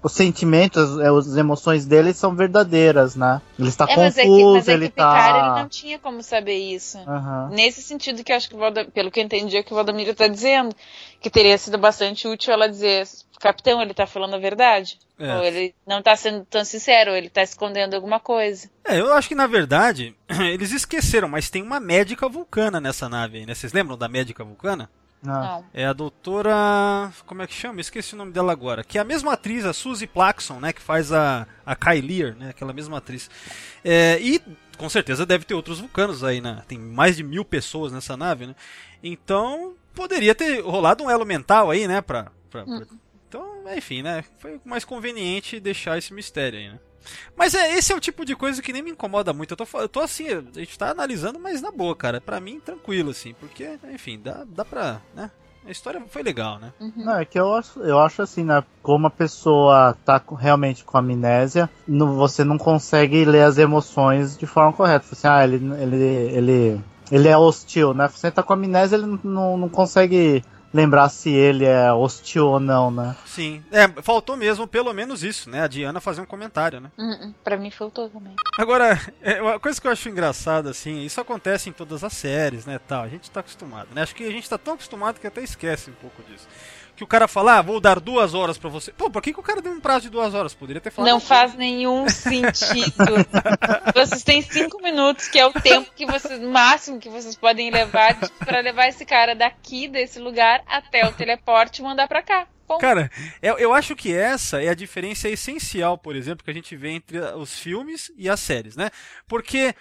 os sentimentos, é, as emoções dele são verdadeiras, né? Ele está é, mas confuso, é que, mas é ele que tá. ele não tinha como saber isso. Aham. Nesse sentido que eu acho que pelo que eu entendi é que o Valdemiro tá dizendo, que teria sido bastante útil ela dizer, capitão, ele tá falando a verdade. É. Ou ele não tá sendo tão sincero, ou ele tá escondendo alguma coisa. É, eu acho que na verdade eles esqueceram, mas tem uma médica vulcana nessa nave aí, né? Vocês lembram da médica vulcana? Não. É a doutora. Como é que chama? Esqueci o nome dela agora. Que é a mesma atriz, a Suzy Plaxon, né? Que faz a, a Kylier, né? Aquela mesma atriz. É, e com certeza deve ter outros vulcanos aí, né? Tem mais de mil pessoas nessa nave, né? Então poderia ter rolado um elo mental aí, né? Pra, pra, pra- Então, enfim, né? Foi mais conveniente deixar esse mistério aí, né? Mas é, esse é o tipo de coisa que nem me incomoda muito. Eu tô, eu tô assim, a gente tá analisando, mas na boa, cara. Pra mim, tranquilo, assim. Porque, enfim, dá, dá pra. Né? A história foi legal, né? Não, é que eu acho, eu acho assim, né? Como a pessoa tá com- realmente com amnésia, no- você não consegue ler as emoções de forma correta. Assim, ah, ele, ele, ele, ele é hostil, né? Você tá com amnésia, ele não- não, não consegue lembrar se ele é hostil ou não, né? Sim. É, faltou mesmo pelo menos isso, né? A Diana fazer um comentário, né? Hum, hum, Pra mim faltou também. Agora, é, uma coisa que eu acho engraçada, assim, isso acontece em todas as séries, né, tal, a gente tá acostumado, né, acho que a gente tá tão acostumado que até esquece um pouco disso. Que o cara fala, ah, vou dar duas horas pra você. Pô, por que, que o cara deu um prazo de duas horas? Poderia ter falado... Não faz nenhum sentido. vocês têm cinco minutos, que é o tempo que vocês, máximo que vocês podem levar pra levar esse cara daqui, desse lugar, até o teleporte e mandar pra cá. Cara, eu, eu acho que essa é a diferença essencial, por exemplo, que a gente vê entre os filmes e as séries, né? Porque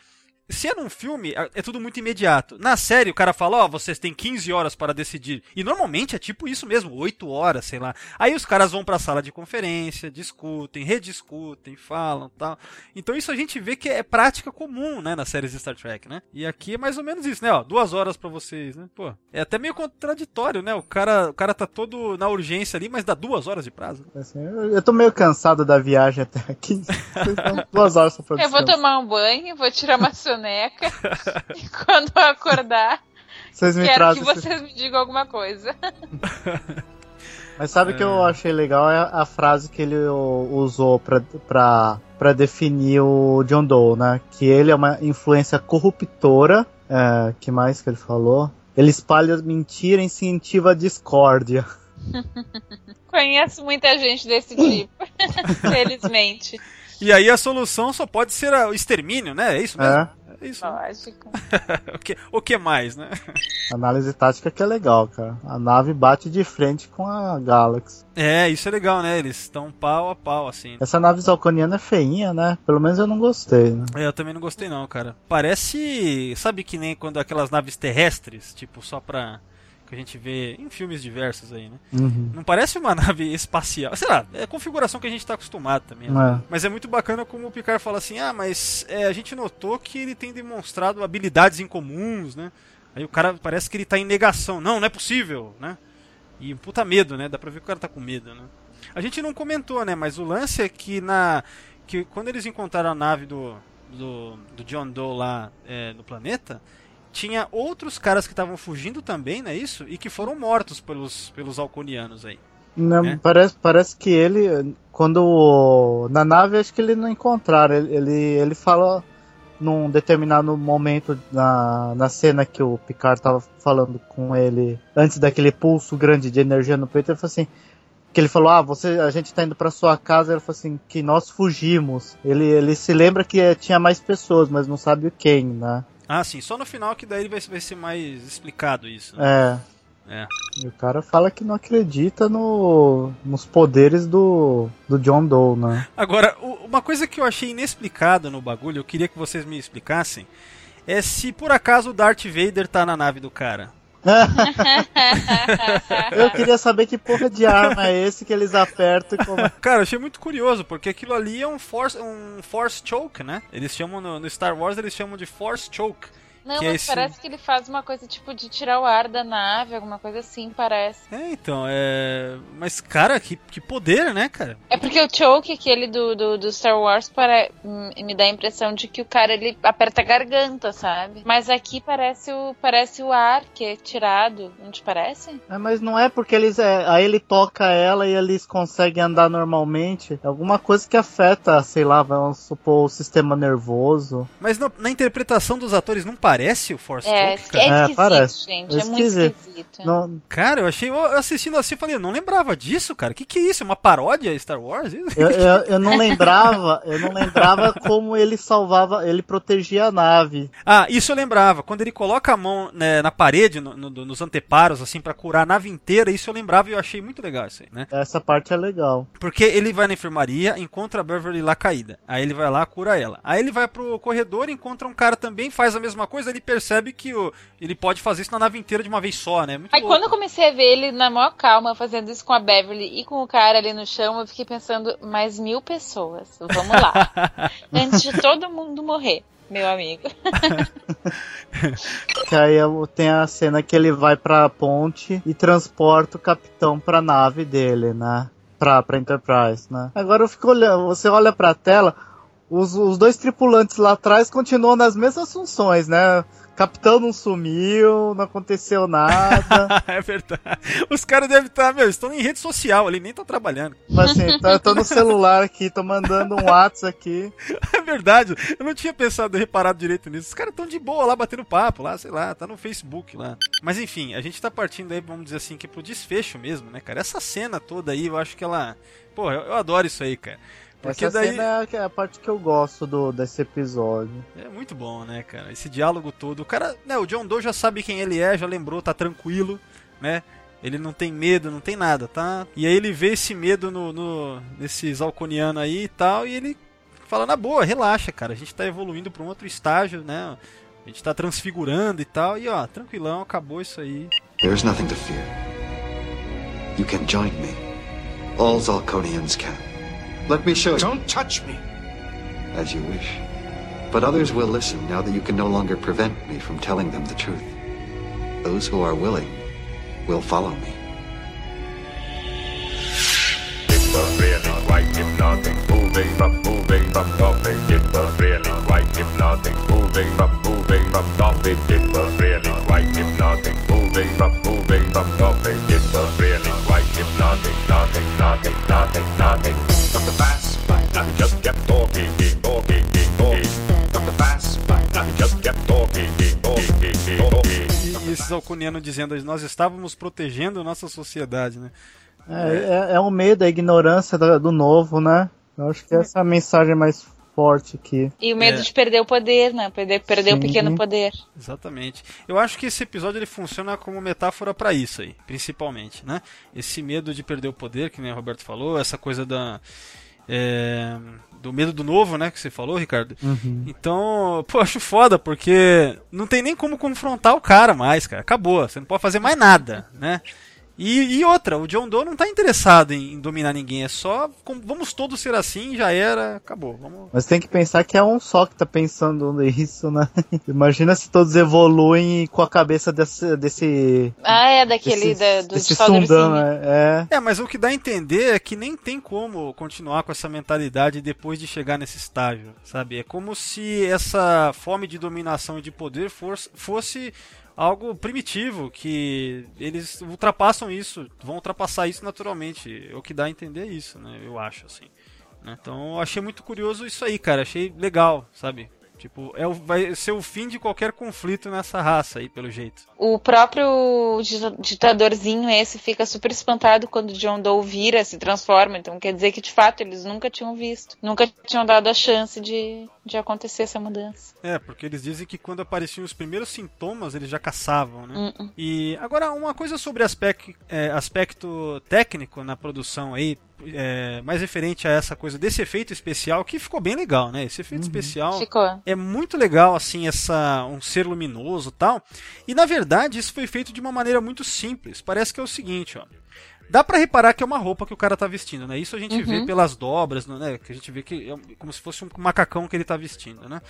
se é num filme, é é tudo muito imediato. Na série, o cara fala, ó, vocês têm 15 horas para decidir. E normalmente é tipo isso mesmo, 8 horas, sei lá. Aí os caras vão pra sala de conferência, discutem, rediscutem, falam tal. Então isso a gente vê que é prática comum, né, nas séries de Star Trek, né? E aqui é mais ou menos isso, né? Ó, duas horas pra vocês, né? Pô, é até meio contraditório, né? O cara, o cara tá todo na urgência ali, mas dá duas horas de prazo. Assim, eu, eu tô meio cansado da viagem até aqui. Dão duas horas pra Eu vou tomar um banho, vou tirar uma soneca. e quando eu acordar, Vocês me quero que esse- vocês me digam alguma coisa. Mas sabe o que eu achei legal é a frase que ele usou pra, pra, pra definir o John Doe, né? Que ele é uma influência corruptora. É, que mais que ele falou? Ele espalha mentira e incentiva a discórdia. Conheço muita gente desse tipo. Felizmente. E aí a solução só pode ser o extermínio, né? É isso mesmo? É. É isso. né? Lógico. o, que, o que mais, né? Análise tática que é legal, cara. A nave bate de frente com a Galaxy. É, isso é legal, né? Eles estão pau a pau, assim. Essa nave zalconiana é feinha, né? Pelo menos eu não gostei, né? É, eu também não gostei não, cara. Parece, sabe que nem quando aquelas naves terrestres, tipo, só pra... Que a gente vê em filmes diversos aí, né? Uhum. Não parece uma nave espacial. Sei lá, é a configuração que a gente tá acostumado também. né? É. Mas é muito bacana como o Picard fala assim, ah, mas é, a gente notou que ele tem demonstrado habilidades incomuns, né? Aí o cara parece que ele tá em negação. Não, não é possível, né? E puta medo, né? Dá pra ver que o cara tá com medo, né? A gente não comentou, né? Mas o lance é que na. que quando eles encontraram a nave do. do, do John Doe lá é, no planeta, tinha outros caras que estavam fugindo também, não é isso? E que foram mortos pelos, pelos alconianos aí. Não, É. parece, parece que ele, quando na nave, acho que ele não encontraram. Ele, ele, ele fala num determinado momento na, na cena que o Picard tava falando com ele antes daquele pulso grande de energia no peito. Ele falou assim: que ele falou, ah, você, a gente tá indo pra sua casa. Ele falou assim: que nós fugimos. Ele, ele se lembra que eh, tinha mais pessoas, mas não sabe quem, né? Ah, sim, só no final que daí vai, vai ser mais explicado isso. né? É. É. E o cara fala que não acredita no, nos poderes do, do John Doe, né? Agora, o- uma coisa que eu achei inexplicada no bagulho, eu queria que vocês me explicassem, é se por acaso o Darth Vader tá na nave do cara. Eu queria saber que porra de arma é esse que eles apertam como... Cara, eu achei muito curioso, porque aquilo ali é um Force, um force Choke, né? Eles chamam no, no Star Wars, eles chamam de Force Choke. Não, que é mas esse... parece que ele faz uma coisa tipo de tirar o ar da nave, alguma coisa assim, parece. É, então, é. Mas, cara, que, que poder, né, cara? É porque o Choke, aquele do, do, do Star Wars, para, me dá a impressão de que o cara ele aperta a garganta, sabe? Mas aqui parece o, parece o ar que é tirado, não te parece? É, mas não é porque eles. É, aí ele toca ela e eles conseguem andar normalmente. É alguma coisa que afeta, sei lá, vamos supor, o sistema nervoso. Mas no, na interpretação dos atores não parece o Force é, cara? É, esquisito, é, parece. gente. É, é muito esquisito. Não... Cara, eu achei. Eu assistindo assim, falei, eu não lembrava disso, cara. O que, que é isso? É uma paródia Star Wars? Eu, eu, eu, não lembrava, eu não lembrava como ele salvava, ele protegia a nave. Ah, isso eu lembrava. Quando ele coloca a mão né, na parede, no, no, nos anteparos, assim, para curar a nave inteira, isso eu lembrava e eu achei muito legal isso aí, né? Essa parte é legal. Porque ele vai na enfermaria, encontra a Beverly lá caída. Aí ele vai lá, cura ela. Aí ele vai pro corredor, encontra um cara também, faz a mesma coisa, ele percebe que o, ele pode fazer isso na nave inteira de uma vez só, né? Muito Aí louco. quando eu comecei a ver ele na maior calma, fazendo isso com a Beverly e com o cara ali no chão, eu fiquei pensando, mais mil pessoas. Vamos lá. Antes de todo mundo morrer meu amigo. que aí tem a cena que ele vai pra ponte e transporta o capitão pra nave dele, né? Pra, pra Enterprise, né? Agora eu fico olhando, você olha pra tela, os, os dois tripulantes lá atrás continuam nas mesmas funções, né? Capitão não sumiu, não aconteceu nada. é verdade. Os caras devem estar, meu, estão em rede social ali, nem estão trabalhando. Mas assim, tá, eu tô no celular aqui, tô mandando um WhatsApp aqui. É verdade, eu não tinha pensado, reparado direito nisso. Os caras estão de boa lá, batendo papo lá, sei lá, tá no Facebook lá. Mas enfim, a gente tá partindo aí, vamos dizer assim, que pro desfecho mesmo, né, cara? Essa cena toda aí, eu acho que ela. Pô, eu, eu adoro isso aí, cara. Porque Essa daí... cena é a parte que eu gosto do, desse episódio. É muito bom, né, cara? Esse diálogo todo. O cara, né, o John Doe já sabe quem ele é, já lembrou, tá tranquilo, né? Ele não tem medo, não tem nada, tá? E aí ele vê esse medo no, no nesse Zalconiano aí e tal, e ele fala na boa, relaxa, cara. A gente tá evoluindo para um outro estágio, né? A gente tá transfigurando e tal, e ó, tranquilão, acabou isso aí. There's nothing to fear. You can join me. All Zalconians can. Let me show you. Don't touch me. As you wish. But others will listen now that you can no longer prevent me from telling them the truth. Those who are willing will follow me. It was really quite hypnotic, moving from moving from topic. It was really quite hypnotic, moving from moving from topic. It was really quite hypnotic, moving from moving from topic. It was really quite hypnotic, nothing, nothing, nothing, nothing. Esses alcunianos dizendo nós estávamos protegendo nossa sociedade, né? É, é, é um medo, a ignorância do, do novo, né? Eu acho que essa é a mensagem mais forte aqui. E o medo é. de perder o poder, né? Perder, perder o pequeno poder. Exatamente. Eu acho que esse episódio ele funciona como metáfora para isso aí, principalmente, né? Esse medo de perder o poder, que nem o Roberto falou, essa coisa da é, do medo do novo, né, que você falou, Ricardo. Uhum. Então, pô, acho foda, porque não tem nem como confrontar o cara mais, cara. Acabou, você não pode fazer mais nada, né? E, e, outra, o John Doe não tá interessado em, em dominar ninguém, é só como, vamos todos ser assim, já era, acabou. Vamos... Mas tem que pensar que é um só que tá pensando nisso, né? Imagina se todos evoluem com a cabeça desse. desse ah, é, daquele desse, da, do desse Sundão, é, é. é, mas o que dá a entender é que nem tem como continuar com essa mentalidade depois de chegar nesse estágio, sabe? É como se essa fome de dominação e de poder fosse, fosse algo primitivo, que eles ultrapassam isso, vão ultrapassar isso naturalmente. É o que dá a entender isso, né? Eu acho, assim. Né? Então achei muito curioso isso aí, cara. Achei legal, sabe? Tipo, é o, vai ser o fim de qualquer conflito nessa raça aí, pelo jeito. O próprio ditadorzinho esse fica super espantado quando John Doe vira, se transforma. Então quer dizer que de fato eles nunca tinham visto, nunca tinham dado a chance de, de acontecer essa mudança. É, porque eles dizem que quando apareciam os primeiros sintomas eles já caçavam, né? Uh -uh. E agora uma coisa sobre aspecto, é, aspecto técnico na produção aí, é, mais referente a essa coisa desse efeito especial que ficou bem legal, né? Esse efeito uhum. especial ficou. é muito legal, assim, essa um ser luminoso tal. E na verdade isso foi feito de uma maneira muito simples. Parece que é o seguinte, ó. Dá para reparar que é uma roupa que o cara tá vestindo, né? Isso a gente Uhum. vê pelas dobras, né? Que a gente vê que é como se fosse um macacão que ele tá vestindo, né?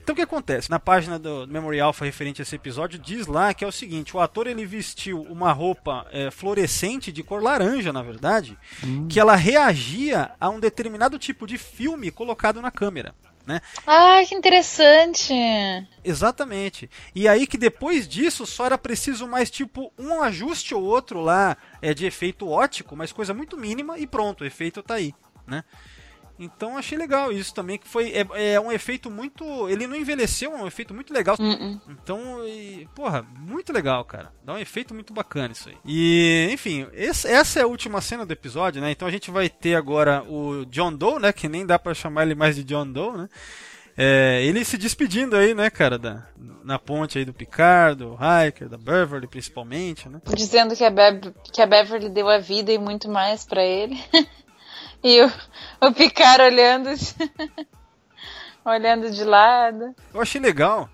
Então o que acontece? Na página do Memory Alpha referente a esse episódio, diz lá que é o seguinte: o ator ele vestiu uma roupa é, fluorescente de cor laranja, na verdade, que ela reagia a um determinado tipo de filme colocado na câmera. Né? Ah, que interessante. Exatamente. E aí que depois disso só era preciso mais tipo um ajuste ou outro lá é de efeito ótico, mas coisa muito mínima e pronto, o efeito tá aí, né? Então achei legal isso também, que foi é, é um efeito muito, ele não envelheceu, é um efeito muito legal. Uh-uh. Então, e, porra, muito legal, cara. Dá um efeito muito bacana isso aí. E, enfim, esse, essa é a última cena do episódio, né? Então a gente vai ter agora o John Doe, né? Que nem dá pra chamar ele mais de John Doe, né? É, ele se despedindo aí, né, cara, da, na ponte aí do Picard, do Hiker, da Beverly principalmente, né? Dizendo que a, Bev que a Beverly deu a vida e muito mais pra ele. e o, o Picard olhando, olhando de lado. Eu achei legal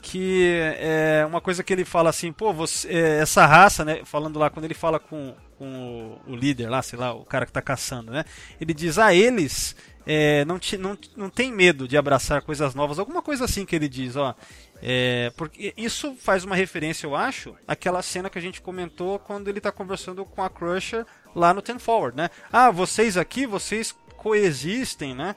que é uma coisa que ele fala assim, pô, você, é, essa raça, né, falando lá, quando ele fala com, com o, o líder lá, sei lá, o cara que tá caçando, né, ele diz, ah, eles é, não, te, não, não tem medo de abraçar coisas novas, alguma coisa assim que ele diz, ó, é, porque isso faz uma referência, eu acho, àquela cena que a gente comentou quando ele tá conversando com a Crusher lá no Ten Forward, né, ah, vocês aqui, vocês coexistem, né,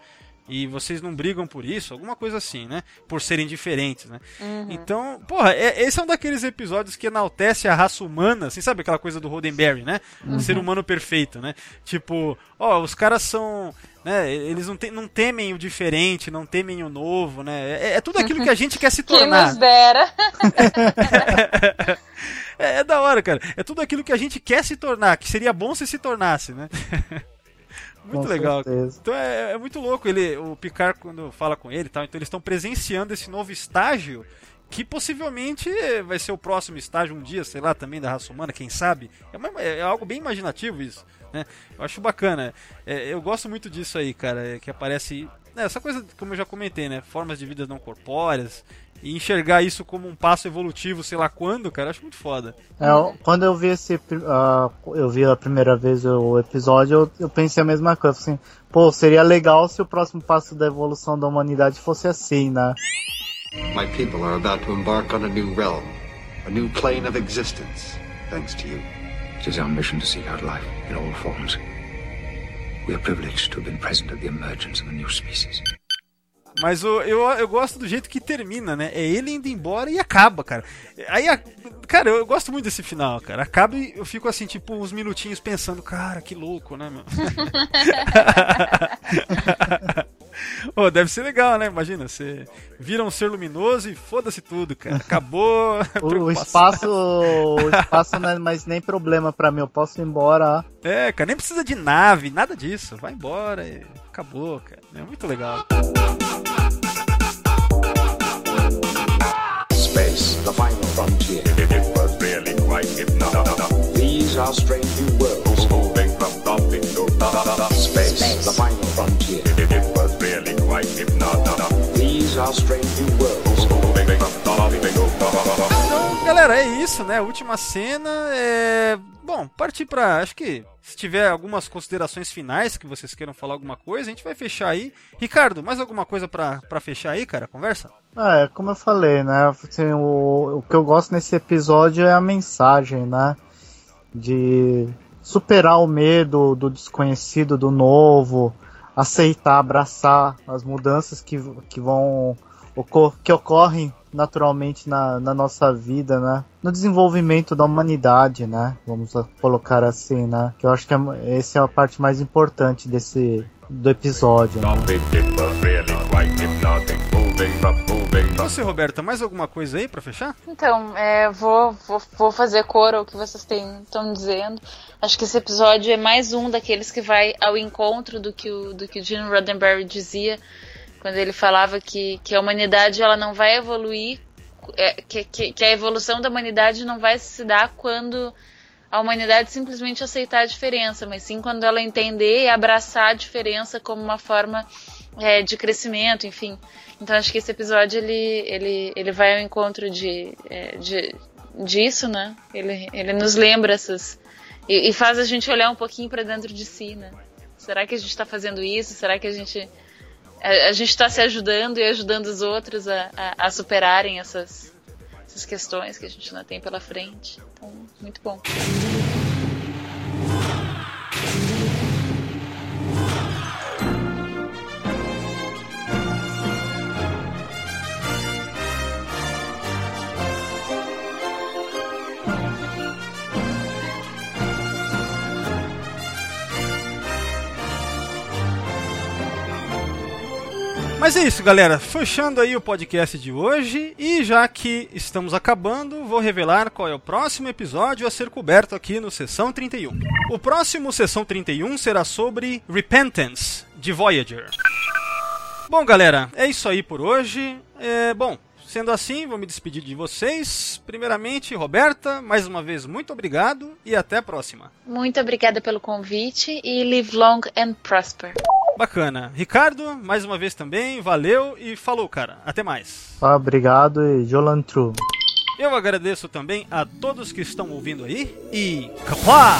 e vocês não brigam por isso, alguma coisa assim, né? Por serem diferentes, né? Uhum. Então, porra, é, esse é um daqueles episódios que enaltece a raça humana, assim, sabe aquela coisa do Roddenberry, né? Uhum. O ser humano perfeito, né? Tipo, ó, os caras são. Né, eles não, tem, não temem o diferente, não temem o novo, né? É, é tudo aquilo que a gente quer se Quem tornar. nos dera. é, é da hora, cara. É tudo aquilo que a gente quer se tornar, que seria bom se se tornasse, né? Muito Com legal. certeza. Então é, é muito louco ele, o Picard quando fala com ele, e tal. Então eles estão presenciando esse novo estágio que possivelmente vai ser o próximo estágio um dia, sei lá, também da raça humana, quem sabe. É, uma- é algo bem imaginativo isso, né? Eu acho bacana. É, eu gosto muito disso aí, cara, é, que aparece né, essa coisa, como eu já comentei, né? Formas de vida não corpóreas e enxergar isso como um passo evolutivo, sei lá quando, cara, acho muito foda. É, eu- quando eu vi esse. ah, eu vi a primeira vez o episódio, eu, eu pensei a mesma coisa. Assim, pô, seria legal se o próximo passo da evolução da humanidade fosse assim, né? My people are about to embark on a new realm, a new plane of existence, thanks to you. It is our mission to seek out life in all forms. We are privileged to have been present at the emergence of a new species. Mas o- eu, eu gosto do jeito que termina, né? É ele indo embora e acaba, cara. Aí, a- cara, eu gosto muito desse final, cara. Acaba e eu fico assim, tipo, uns minutinhos pensando, cara, que louco, né, meu? Pô, deve ser legal, né? Imagina, você vira um ser luminoso e foda-se tudo, cara. Acabou. O, espaço. O espaço não é mais nem problema pra mim, eu posso ir embora. É, cara, nem precisa de nave, nada disso. Vai embora e acabou, cara. É muito legal. Space, the final frontier. It was really quite hypnotic. These are strange new worlds. Moving from topic to Space, the final frontier. It was really quite hypnotic. These are strange new worlds. Moving from topic to galera, é isso, né? Última cena. É. Bom, partir pra. Acho que se tiver algumas considerações finais que vocês queiram falar alguma coisa, a gente vai fechar aí. Ricardo, mais alguma coisa pra fechar aí, cara? Conversa? É, como eu falei, né? Assim, o, o que eu gosto nesse episódio é a mensagem, né? De superar o medo do desconhecido, do novo, aceitar, abraçar as mudanças que, que vão que ocorrem naturalmente na, na nossa vida, né? No desenvolvimento da humanidade, né? Vamos colocar assim, né? Que eu acho que é, essa é a parte mais importante desse do episódio. Né? from você, Roberta, mais alguma coisa aí pra fechar? Então, é, vou, vou, vou fazer coro ao que vocês estão dizendo. Acho que esse episódio é mais um daqueles que vai ao encontro do que o, do que o Gene Roddenberry dizia quando ele falava que, que a humanidade ela não vai evoluir, é, que, que, que a evolução da humanidade não vai se dar quando a humanidade simplesmente aceitar a diferença, mas sim quando ela entender e abraçar a diferença como uma forma é, de crescimento, enfim. Então acho que esse episódio ele, ele, ele vai ao encontro de, é, de disso, né? Ele, ele nos lembra essas, E, e faz a gente olhar um pouquinho para dentro de si, né? Será que a gente está fazendo isso? Será que a gente a, gente está se ajudando e ajudando os outros a, a, a superarem essas, essas questões que a gente ainda tem pela frente? Então, muito bom. Mas é isso, galera. Fechando aí o podcast de hoje. E já que estamos acabando, vou revelar qual é o próximo episódio a ser coberto aqui no Sessão 31. O próximo Sessão 31 será sobre Repentance, de Voyager. Bom, galera, é isso aí por hoje. É, bom, sendo assim, vou me despedir de vocês. Primeiramente, Roberta, mais uma vez, muito obrigado e até a próxima. Muito obrigada pelo convite e live long and prosper. Bacana. Ricardo, mais uma vez também, valeu e falou, cara. Até mais. Ah, obrigado e Jolantru. Eu agradeço também a todos que estão ouvindo aí e. Capá!